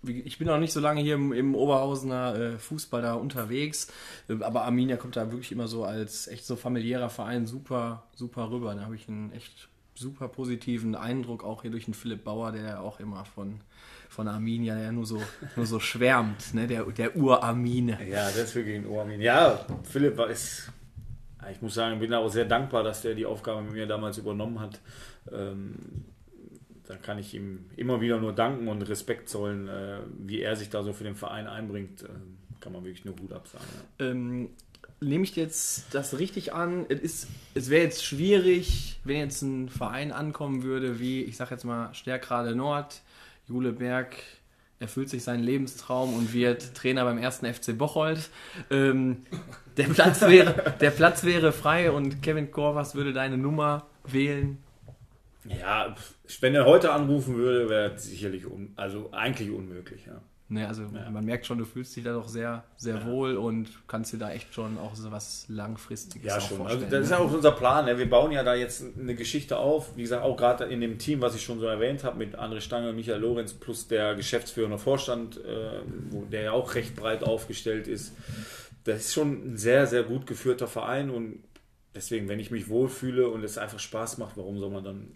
ich bin noch nicht so lange hier im, im Oberhausener äh, Fußball da unterwegs, äh, aber Arminia kommt da wirklich immer so als echt so familiärer Verein super, super rüber. Da habe ich einen echt super positiven Eindruck, auch hier durch den Philipp Bauer, der auch immer von von Arminia, der nur so, nur so schwärmt, ne? der, der Ur-Armine. Ja, das ist wirklich ein Ur-Armine. Ja, Philipp ist, ich muss sagen, bin auch sehr dankbar, dass der die Aufgabe mit mir damals übernommen hat. Ähm, da kann ich ihm immer wieder nur danken und Respekt zollen, äh, wie er sich da so für den Verein einbringt. Äh, kann man wirklich nur gut absagen. Ja. Ähm, nehme ich jetzt das richtig an? Es, es wäre jetzt schwierig, wenn jetzt ein Verein ankommen würde, wie, ich sage jetzt mal, Stärkrade Nord, Jule Berg erfüllt sich seinen Lebenstraum und wird Trainer beim ersten FC Bocholt. Ähm, der, Platz wäre, der Platz wäre frei und Kevin Korvas würde deine Nummer wählen. Ja, wenn er heute anrufen würde, wäre es sicherlich un, also eigentlich unmöglich. Ja. Ne, also man merkt schon, du fühlst dich da doch sehr, sehr wohl und kannst dir da echt schon auch so was Langfristiges Ja, schon. Also vorstellen. das ist ne? ja auch unser Plan. Ne? Wir bauen ja da jetzt eine Geschichte auf. Wie gesagt, auch gerade in dem Team, was ich schon so erwähnt habe, mit André Stange, Michael Lorenz plus der geschäftsführende Vorstand, äh, der ja auch recht breit aufgestellt ist. Das ist schon ein sehr, sehr gut geführter Verein und deswegen, wenn ich mich wohlfühle und es einfach Spaß macht, warum soll man dann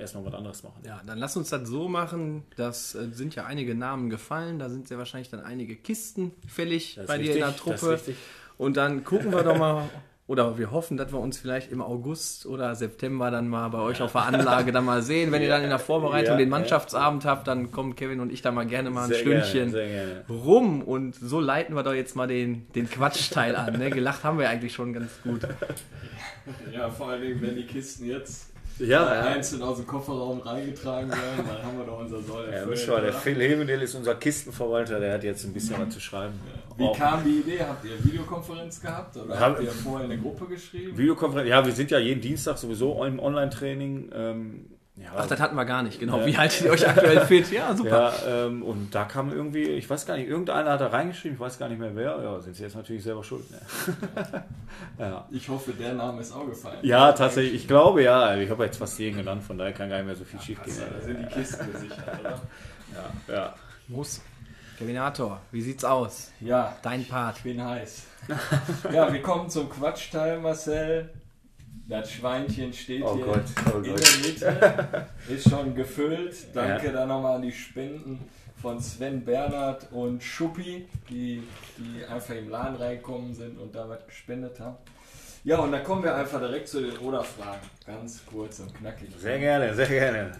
erstmal was anderes machen? Ja, dann lass uns das so machen. Das äh, sind ja einige Namen gefallen. Da sind ja wahrscheinlich dann einige Kisten fällig bei dir in der richtig, das ist Truppe. Und dann gucken wir doch mal, oder wir hoffen, dass wir uns vielleicht im August oder September dann mal bei euch auf der Anlage dann mal sehen. Wenn ihr dann in der Vorbereitung Ja, den ja. Mannschaftsabend habt, dann kommen Kevin und ich da mal gerne mal ein Sehr gerne, Stündchen sehr gerne. rum. Und so leiten wir doch jetzt mal den, den Quatschteil an. Ne? Gelacht haben wir eigentlich schon ganz gut. Ja, vor allen Dingen, wenn die Kisten jetzt Ja, ja. einzeln aus dem Kofferraum reingetragen werden, dann haben wir doch unser Soll Ja, erfüllt. wir, der? Phil Hevendel ist unser Kistenverwalter, der hat jetzt ein bisschen was zu schreiben. Wie Auch- kam die Idee? Habt ihr Videokonferenz gehabt oder Hab- habt ihr vorher in eine Gruppe geschrieben? Videokonferenz, ja, wir sind ja jeden Dienstag sowieso im Online-Training. Ähm, ja, Ach, das hatten wir gar nicht. Genau. Wie haltet ihr euch aktuell fit? Ja, super. ja, ähm, und da kam irgendwie, ich weiß gar nicht, irgendeiner hat da reingeschrieben, ich weiß gar nicht mehr wer. Ja, sind sie jetzt natürlich selber schuld. Ne? ja. Ich hoffe, der Name ist auch gefallen. ja, tatsächlich, ich glaube ja. Ich habe jetzt fast jeden genannt, von daher kann gar nicht mehr so viel schief gehen. Da sind die Kisten gesichert, oder? Ja, ja. Muss. Kevinator, wie sieht's aus? Ja, Dein Part. ich bin heiß. ja, wir kommen zum Quatschteil, Marcel. Das Schweinchen steht Oh hier Gott, oh in Gott. der Mitte. Ist schon gefüllt. Danke Ja. dann nochmal an die Spenden von Sven Bernhard und Schuppi, die, die einfach im Laden reinkommen sind und da was gespendet haben. Ja, und dann kommen wir einfach direkt zu den Oder-Fragen. Ganz kurz und knackig. Sehr gerne, sehr gerne.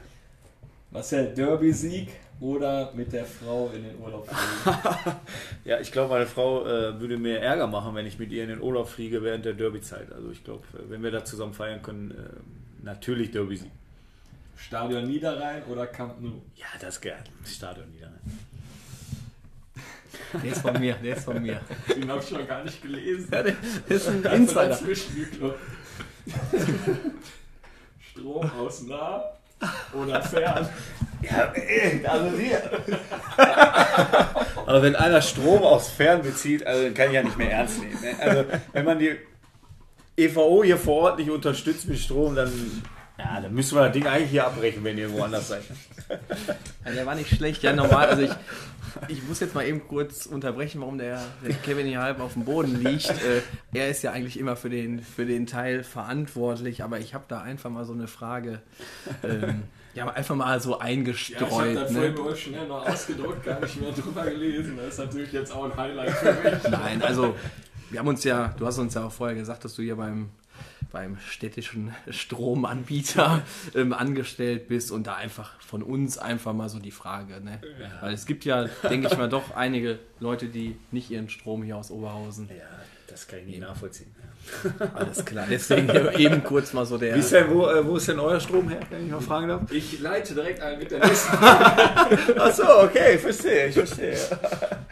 Marcel, Derby-Sieg oder mit der Frau in den Urlaub fliegen? Ja, ich glaube, meine Frau äh, würde mir Ärger machen, wenn ich mit ihr in den Urlaub fliege während der Derby-Zeit. Also ich glaube, wenn wir da zusammen feiern können, äh, natürlich Derby-Sieg. Stadion Niederrhein oder Camp Nou? Ja, das ist geil. Stadion wieder. Ne? Der ist von mir, der ist von mir. Den habe ich noch gar nicht gelesen. Ja, der ist ein Einfach Insider. dazwischen geklopft. Strom aus nah oder fern? Ja, also hier. Aber wenn einer Strom aus Fern bezieht, also dann kann ich ja nicht mehr ernst nehmen. Ne? Also wenn man die EVO hier vor Ort nicht unterstützt mit Strom, dann, ja, dann müssen wir das Ding eigentlich hier abbrechen, wenn ihr woanders seid. Ja, der war nicht schlecht, ja normal. Also ich, ich muss jetzt mal eben kurz unterbrechen, warum der, der Kevin hier halb auf dem Boden liegt. Äh, er ist ja eigentlich immer für den, für den Teil verantwortlich, aber ich habe da einfach mal so eine Frage. Ähm, ja, einfach mal so Ja, ich habe eingestreut. das vorhin ne? bei euch schnell noch ausgedruckt, gar nicht mehr drüber gelesen. Das ist natürlich jetzt auch ein Highlight für mich. Nein, also wir haben uns ja, du hast uns ja auch vorher gesagt, dass du hier beim, beim städtischen Stromanbieter ähm, angestellt bist und da einfach von uns einfach mal so die Frage, ne? Weil es gibt ja, denke ich mal, doch einige Leute, die nicht ihren Strom hier aus Oberhausen. Ja, das kann ich nicht nachvollziehen. Alles klar. Deswegen eben kurz mal so der. Wie ist denn, wo, äh, wo ist denn euer Strom her, wenn ich mal fragen darf? Ich leite direkt ein mit der nächsten Achso, okay, verstehe, ich verstehe.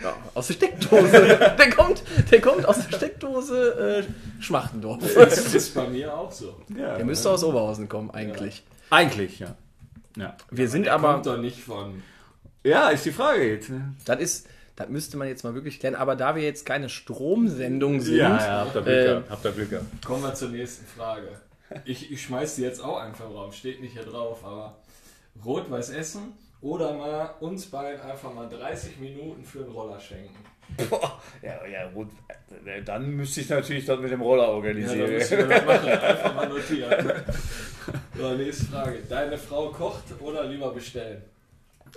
Ja, aus der Steckdose. Der kommt, der kommt aus der Steckdose äh, Schmachtendorf. Das ist bei mir auch so. Ja, Der müsste aus Oberhausen kommen, eigentlich. eigentlich, ja. Ja. Wir sind Der aber. kommt doch nicht von. ja, ist die Frage jetzt. Ne? Das ist, das müsste man jetzt mal wirklich klären. Aber da wir jetzt keine Stromsendung sind, Ja, ja, habt ihr Glück äh, gehabt. Habt ihr Glück gehabt. Kommen wir zur nächsten Frage. Ich, ich schmeiß die jetzt auch einfach im Raum, steht nicht hier drauf, aber Rot-Weiß Essen oder mal uns beiden einfach mal 30 Minuten für einen Roller schenken. Ja, ja, gut. Äh, Dann müsste ich natürlich das mit dem Roller Ja, organisieren. dann müssen wir das machen. Einfach mal notieren. So, nächste Frage. Deine Frau kocht oder lieber bestellen?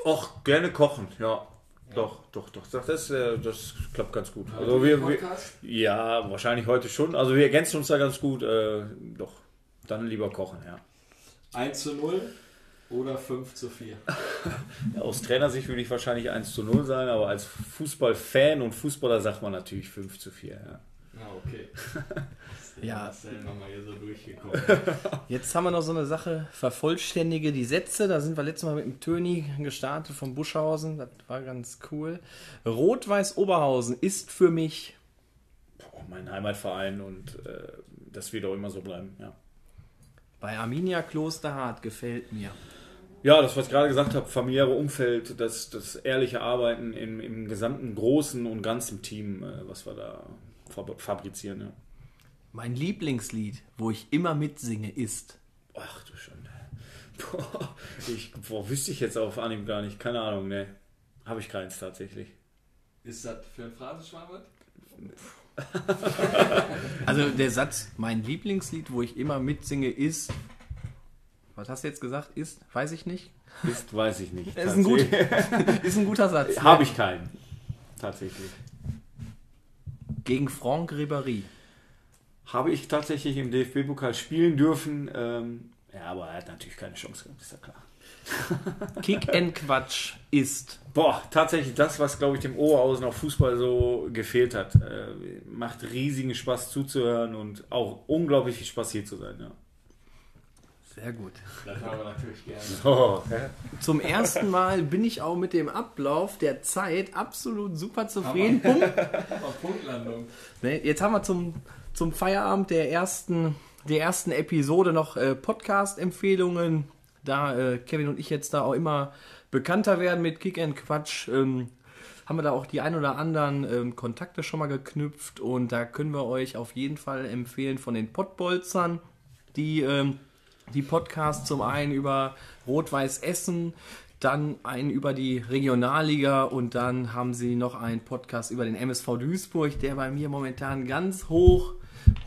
Och, gerne kochen, ja. Doch, doch, doch. Das, das, äh, das klappt ganz gut. Also ihr wir, den wir, ja, wahrscheinlich heute schon. Also wir ergänzen uns da ganz gut. Äh, doch, dann lieber kochen, ja. 1 zu 0 oder 5 zu 4? ja. Aus Trainersicht würde ich wahrscheinlich 1 zu 0 sein, aber als Fußballfan und Fußballer sagt man natürlich 5 zu 4. Ja. Ja, okay. Ja. Marcel nochmal hier so durchgekommen. Jetzt haben wir noch so eine Sache, vervollständige die Sätze. Da sind wir letztes Mal mit dem Töni gestartet von Buschhausen. Das war ganz cool. Rot-Weiß Oberhausen ist für mich Boah, mein Heimatverein und äh, das wird auch immer so bleiben, ja. bei Arminia Klosterhardt gefällt mir. Ja, das, was ich gerade gesagt habe, familiäre Umfeld, das, das ehrliche Arbeiten im, im gesamten großen und ganzen Team, äh, was wir da fab- fabrizieren. Ja. Mein Lieblingslied, wo ich immer mitsinge, ist. Ach du Schande. Boah, ich, boah, wüsste ich jetzt auf Anhieb gar nicht. Keine Ahnung, ne. Habe ich keins tatsächlich. Ist das für ein Phrasenschweinwort? Also der Satz, mein Lieblingslied, wo ich immer mitsinge, ist. Was hast du jetzt gesagt? Ist? Weiß ich nicht. Ist, weiß ich nicht. Ist ein, gut, ist ein guter Satz. Habe ich keinen. Tatsächlich. Gegen Franck Ribéry. Habe ich tatsächlich im DFB-Pokal spielen dürfen. Ähm, ja, aber er hat natürlich keine Chance gehabt, ist ja klar. Kick and Quatsch ist. Boah, tatsächlich das, was, glaube ich, dem Oberhausen auf Fußball so gefehlt hat. Äh, macht riesigen Spaß zuzuhören und auch unglaublich viel Spaß hier zu sein. Ja. Sehr gut. Das haben wir natürlich gerne. Oh, hä? Zum ersten Mal bin ich auch mit dem Ablauf der Zeit absolut super zufrieden. Auf Punktlandung. Jetzt haben wir zum, zum Feierabend der ersten, der ersten Episode noch äh, Podcast-Empfehlungen. Da äh, Kevin und ich jetzt da auch immer bekannter werden mit Kick and Quatsch, ähm, haben wir da auch die ein oder anderen ähm, Kontakte schon mal geknüpft und da können wir euch auf jeden Fall empfehlen von den Pottbolzern, die ähm, die Podcasts zum einen über Rot-Weiß Essen, dann einen über die Regionalliga und dann haben sie noch einen Podcast über den MSV Duisburg, der bei mir momentan ganz hoch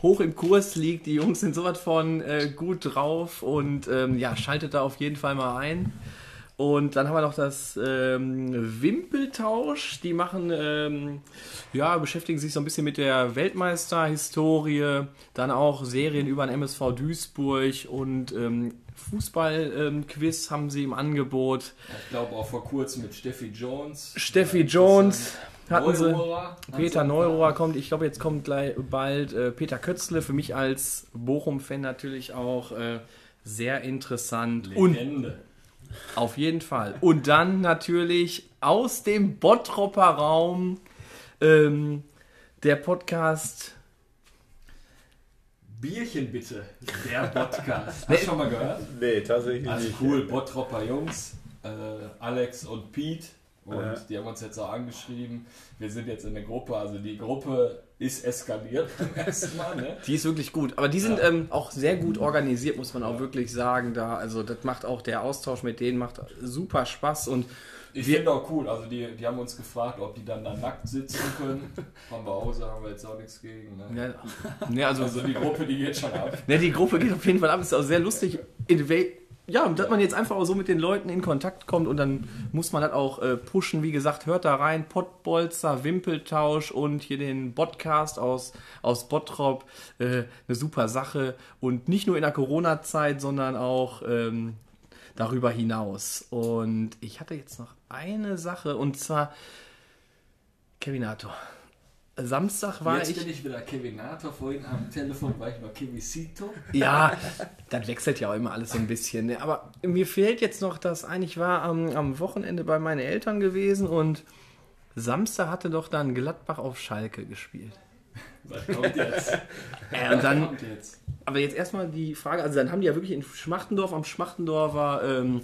hoch im Kurs liegt. Die Jungs sind sowas von äh, gut drauf und ähm, ja, schaltet da auf jeden Fall mal ein. Und dann haben wir noch das ähm, Wimpeltausch. Die machen, ähm, ja, beschäftigen sich so ein bisschen mit der Weltmeisterhistorie, dann auch Serien über den MSV Duisburg und ähm, Fußball-Quiz haben sie im Angebot. Ich glaube auch vor kurzem mit Steffi Jones. Steffi Jones hatten sie. Neurohrer. Peter Neurohrer kommt, ich glaube, jetzt kommt gleich bald äh, Peter Kötzle. Für mich als Bochum-Fan natürlich auch äh, sehr interessant. Und Legende. Auf jeden Fall. Und dann natürlich aus dem Bottropper Raum ähm, der Podcast. Bierchen bitte. Der Podcast. Hast du schon mal gehört? Nee, tatsächlich Also nicht. cool, Bottropper Jungs, äh, Alex und Pete. Und Ja. die haben uns jetzt auch angeschrieben. Wir sind jetzt in der Gruppe, also die Gruppe ist eskaliert beim ersten Mal, ne? Die ist wirklich gut. Aber die sind Ja. ähm, auch sehr gut organisiert, muss man auch wirklich sagen. Da, also das macht auch der Austausch mit denen macht super Spaß und Ich Wir- finde auch cool, also die, die haben uns gefragt, ob die dann da nackt sitzen können. Von Hause haben wir jetzt auch nichts gegen. Ne? ja, ne, also, Also die Gruppe, die geht schon ab. ne, die Gruppe geht auf jeden Fall ab. Ist auch sehr lustig. In wel ja, dass man jetzt einfach auch so mit den Leuten in Kontakt kommt und dann muss man das auch äh, pushen. Wie gesagt, hört da rein, Pottbolzer, Wimpeltausch und hier den Podcast aus, aus Bottrop. Äh, eine super Sache und nicht nur in der Corona-Zeit, sondern auch ähm, darüber hinaus. Und ich hatte jetzt noch eine Sache und zwar, Kevinator. Samstag war jetzt ich. bin ich wieder Kevinator, vorhin am Telefon war ich noch Kevisito. Ja, das wechselt ja auch immer alles so ein bisschen. Ne? Aber mir fehlt jetzt noch das ein, ich war am, am Wochenende bei meinen Eltern gewesen und Samstag hatte doch dann Gladbach auf Schalke gespielt. Was kommt jetzt? Äh, und Was dann, kommt jetzt? aber jetzt erstmal die Frage, also dann haben die ja wirklich in Schmachtendorf am Schmachtendorfer ähm,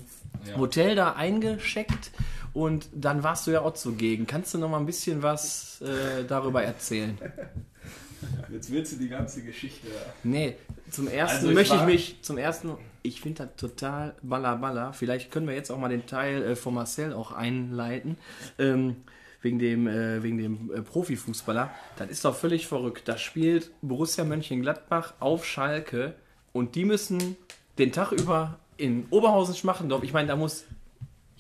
Ja. Hotel da eingescheckt und dann warst du ja auch zugegen. Kannst du noch mal ein bisschen was äh, darüber erzählen? Jetzt willst du die ganze Geschichte. Nee, zum ersten Also ich möchte ich mich, zum ersten, ich finde das total baller baller. Vielleicht können wir jetzt auch mal den Teil äh, von Marcel auch einleiten. Ähm, wegen dem, äh, wegen dem äh, Profifußballer. Das ist doch völlig verrückt. Da spielt Borussia Mönchengladbach auf Schalke und die müssen den Tag über in Oberhausen-Schmachendorf, ich meine, da muss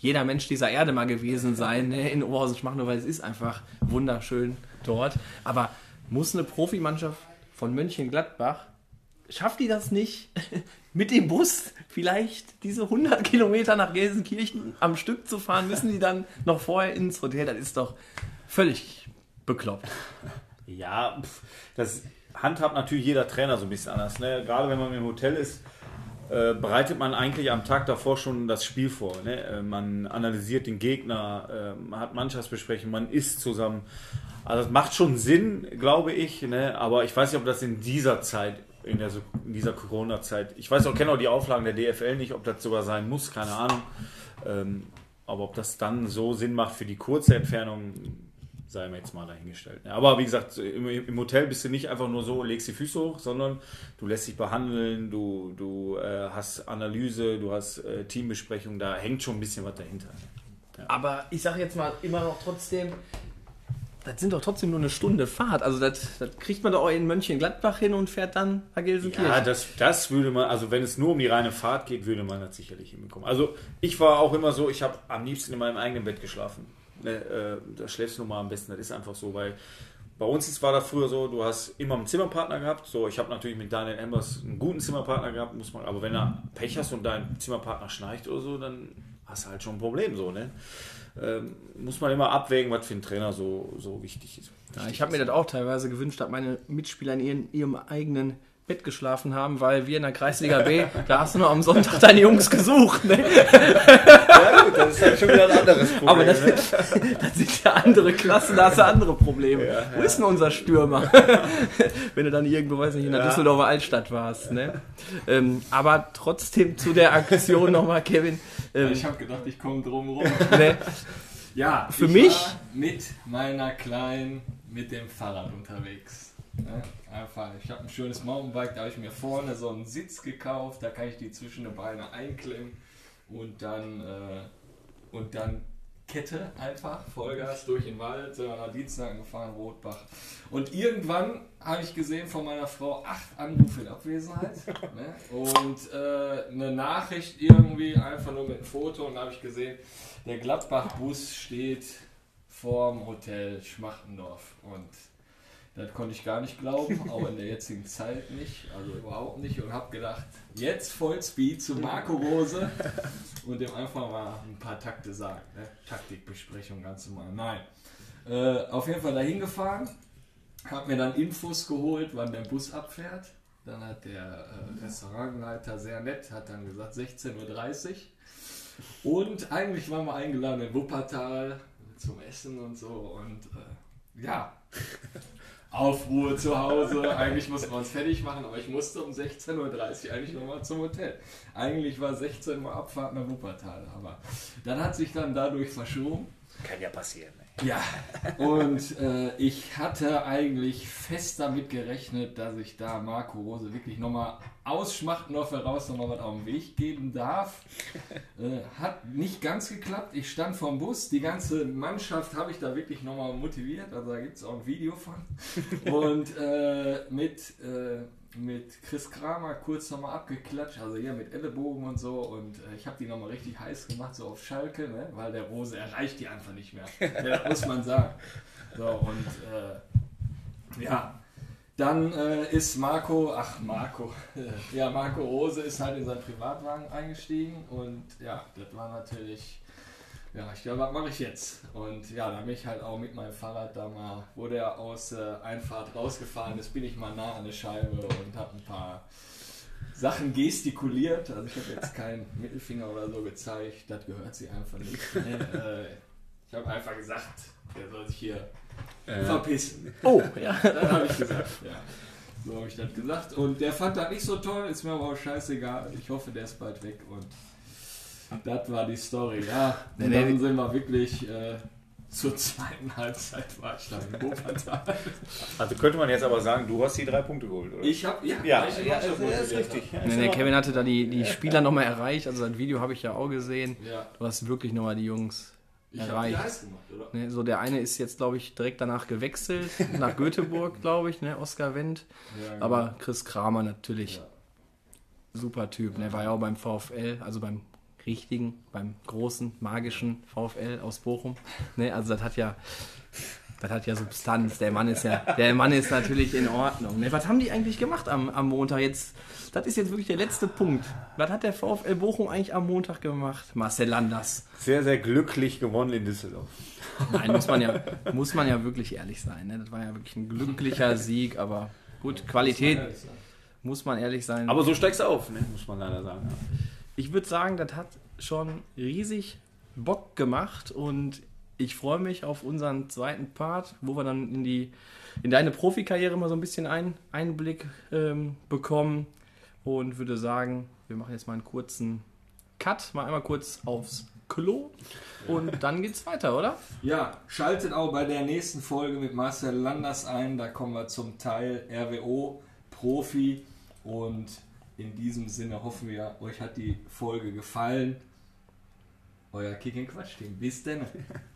jeder Mensch dieser Erde mal gewesen sein, ne, in Oberhausen-Schmachendorf, weil es ist einfach wunderschön dort. Aber muss eine Profimannschaft von Mönchengladbach, schafft die das nicht, mit dem Bus vielleicht diese 100 Kilometer nach Gelsenkirchen am Stück zu fahren? Müssen die dann noch vorher ins Hotel? Das ist doch völlig bekloppt. Ja, das handhabt natürlich jeder Trainer so ein bisschen anders. Ne? Gerade wenn man im Hotel ist, äh, bereitet man eigentlich am Tag davor schon das Spiel vor. Ne? Äh, man analysiert den Gegner, äh, man hat Mannschaftsbesprechungen, man isst zusammen. Also es macht schon Sinn, glaube ich, ne? aber ich weiß nicht, ob das in dieser Zeit in, der, in dieser Corona-Zeit. Ich weiß auch, kenne auch die Auflagen der DFL nicht, ob das sogar sein muss, keine Ahnung. Ähm, aber ob das dann so Sinn macht für die kurze Entfernung, sei mir jetzt mal dahingestellt. Ja, aber wie gesagt, im, im, Hotel bist du nicht einfach nur so, legst die Füße hoch, sondern du lässt dich behandeln, du, du äh, hast Analyse, du hast äh, Teambesprechung, da hängt schon ein bisschen was dahinter. Ja. Aber ich sage jetzt mal immer noch trotzdem, das sind doch trotzdem nur eine Stunde Fahrt. Also das, das kriegt man doch auch in Mönchengladbach hin und fährt dann nach Gelsenkirchen. Ja, das, das würde man, also wenn es nur um die reine Fahrt geht, würde man das sicherlich hinbekommen. Also ich war auch immer so, ich habe am liebsten in meinem eigenen Bett geschlafen. Ne, äh, da schläfst du mal am besten, das ist einfach so, weil bei uns ist, war das früher so, du hast immer einen Zimmerpartner gehabt. So, ich habe natürlich mit Daniel Embers einen guten Zimmerpartner gehabt, muss man, aber wenn er Pech hast und dein Zimmerpartner schnarcht oder so, dann hast du halt schon ein Problem so, ne? ähm, muss man immer abwägen, was für einen Trainer so, so wichtig ist. Ja, ich habe mir das auch teilweise gewünscht, dass meine Mitspieler in ihren, ihrem eigenen Bett geschlafen haben, weil wir in der Kreisliga B, da hast du noch am Sonntag deine Jungs gesucht. Ne? Ja gut, das ist halt schon wieder ein anderes Problem. Aber das, ne? das sind ja andere Klassen, da hast du andere Probleme. Ja, Wo ist denn unser Stürmer? Wenn du dann irgendwo, weiß nicht, in der ja. Düsseldorfer Altstadt warst. Ne? Ähm, aber trotzdem zu der Aktion nochmal, Kevin. Ähm, ich habe gedacht, ich komme drum rum. Ne? Ja, für mich mit meiner Kleinen mit dem Fahrrad unterwegs. Ne? Einfach, ich habe ein schönes Mountainbike, da habe ich mir vorne so einen Sitz gekauft, da kann ich die zwischen den Beine einklemmen und dann, äh, und dann Kette einfach, Vollgas durch den Wald, sind wir nach Dienstag gefahren, Rotbach. Und irgendwann habe ich gesehen von meiner Frau acht Anrufe in Abwesenheit ne? und äh, eine Nachricht irgendwie, einfach nur mit einem Foto und da habe ich gesehen, der Gladbach-Bus steht vorm Hotel Schmachtendorf und das konnte ich gar nicht glauben, auch in der jetzigen Zeit nicht, also überhaupt nicht. Und habe gedacht, jetzt Vollspeed zu Marco Rose und dem einfach mal ein paar Takte sagen. Ne? Taktikbesprechung ganz normal. Nein. Äh, auf jeden Fall dahin gefahren, habe mir dann Infos geholt, wann der Bus abfährt. Dann hat der äh, Restaurantleiter sehr nett, hat dann gesagt 16.30 Uhr. Und eigentlich waren wir eingeladen in Wuppertal zum Essen und so. Und äh, ja, Aufruhr zu Hause. Eigentlich mussten wir uns fertig machen, aber ich musste um 16.30 Uhr eigentlich nochmal zum Hotel. Eigentlich war 16 Uhr Abfahrt nach Wuppertal, aber dann hat sich dann dadurch verschoben. Kann ja passieren. Ja, und äh, ich hatte eigentlich fest damit gerechnet, dass ich da Marco Rose wirklich nochmal aus Schmachtendorf heraus nochmal was auf den Weg geben darf. Äh, hat nicht ganz geklappt. Ich stand vorm Bus, die ganze Mannschaft habe ich da wirklich nochmal motiviert. Also da gibt es auch ein Video von. Und äh, mit äh, mit Chris Kramer kurz nochmal abgeklatscht, also hier mit Ellenbogen und so. Und äh, ich habe die nochmal richtig heiß gemacht, so auf Schalke, ne? weil der Rose erreicht die einfach nicht mehr. ja, das muss man sagen. So, und äh, ja, dann äh, ist Marco, ach Marco, ja, Marco Rose ist halt in seinen Privatwagen eingestiegen und ja, das war natürlich ja, ich glaube, was mache ich jetzt? Und ja, da bin ich halt auch mit meinem Fahrrad da mal, wo der aus äh, Einfahrt rausgefahren ist, bin ich mal nah an der Scheibe und habe ein paar Sachen gestikuliert. Also ich habe jetzt keinen Mittelfinger oder so gezeigt, das gehört sie einfach nicht. äh, ich habe einfach gesagt, der soll sich hier äh. verpissen. Oh, ja. Dann habe ich gesagt, ja. So habe ich das gesagt. Und der fand das nicht so toll, ist mir aber auch scheißegal. Ich hoffe, der ist bald weg und das war die Story, ja. Und nee, dann nee, sind wir wirklich äh, zur zweiten Halbzeit war ich dann in Wuppertal. Also könnte man jetzt aber sagen, du hast die drei Punkte geholt, oder? Ich habe, ja, ja, ja, ja das ist richtig. Ja, nee, nee, Kevin hatte da die, die Spieler nochmal erreicht, also das Video habe ich ja auch gesehen. Ja. Du hast wirklich nochmal die Jungs ich erreicht. Die gemacht, oder? Nee, so der eine ist jetzt, glaube ich, direkt danach gewechselt, nach Göteborg, glaube ich, ne, Oskar Wendt. Ja, genau. Aber Chris Kramer natürlich. Super Typ, ne, war ja auch beim VfL, also beim richtigen, beim großen, magischen VfL aus Bochum. Ne, also das hat ja, das hat ja Substanz. Der Mann ist ja, der Mann ist natürlich in Ordnung. Ne, was haben die eigentlich gemacht am, am Montag jetzt? Das ist jetzt wirklich der letzte Punkt. Was hat der VfL Bochum eigentlich am Montag gemacht? Marcel Landers. Sehr, sehr glücklich gewonnen in Düsseldorf. Nein, muss man ja, muss man ja wirklich ehrlich sein. Ne? Das war ja wirklich ein glücklicher Sieg, aber gut, Qualität muss man ehrlich sein. Aber so steigst du auf, ne? muss man leider sagen. Ja ich würde sagen, das hat schon riesig Bock gemacht und Ich freue mich auf unseren zweiten Part, wo wir dann in die in deine Profikarriere mal so ein bisschen ein, Einblick ähm, bekommen und würde sagen, wir machen jetzt mal einen kurzen Cut, mal einmal kurz aufs Klo und dann geht's weiter, oder? Ja, schaltet auch bei der nächsten Folge mit Marcel Landers ein. Da kommen wir zum Teil RWO Profi und in diesem Sinne hoffen wir, euch hat die Folge gefallen. Euer Kick Quatsch Team. Bis denn.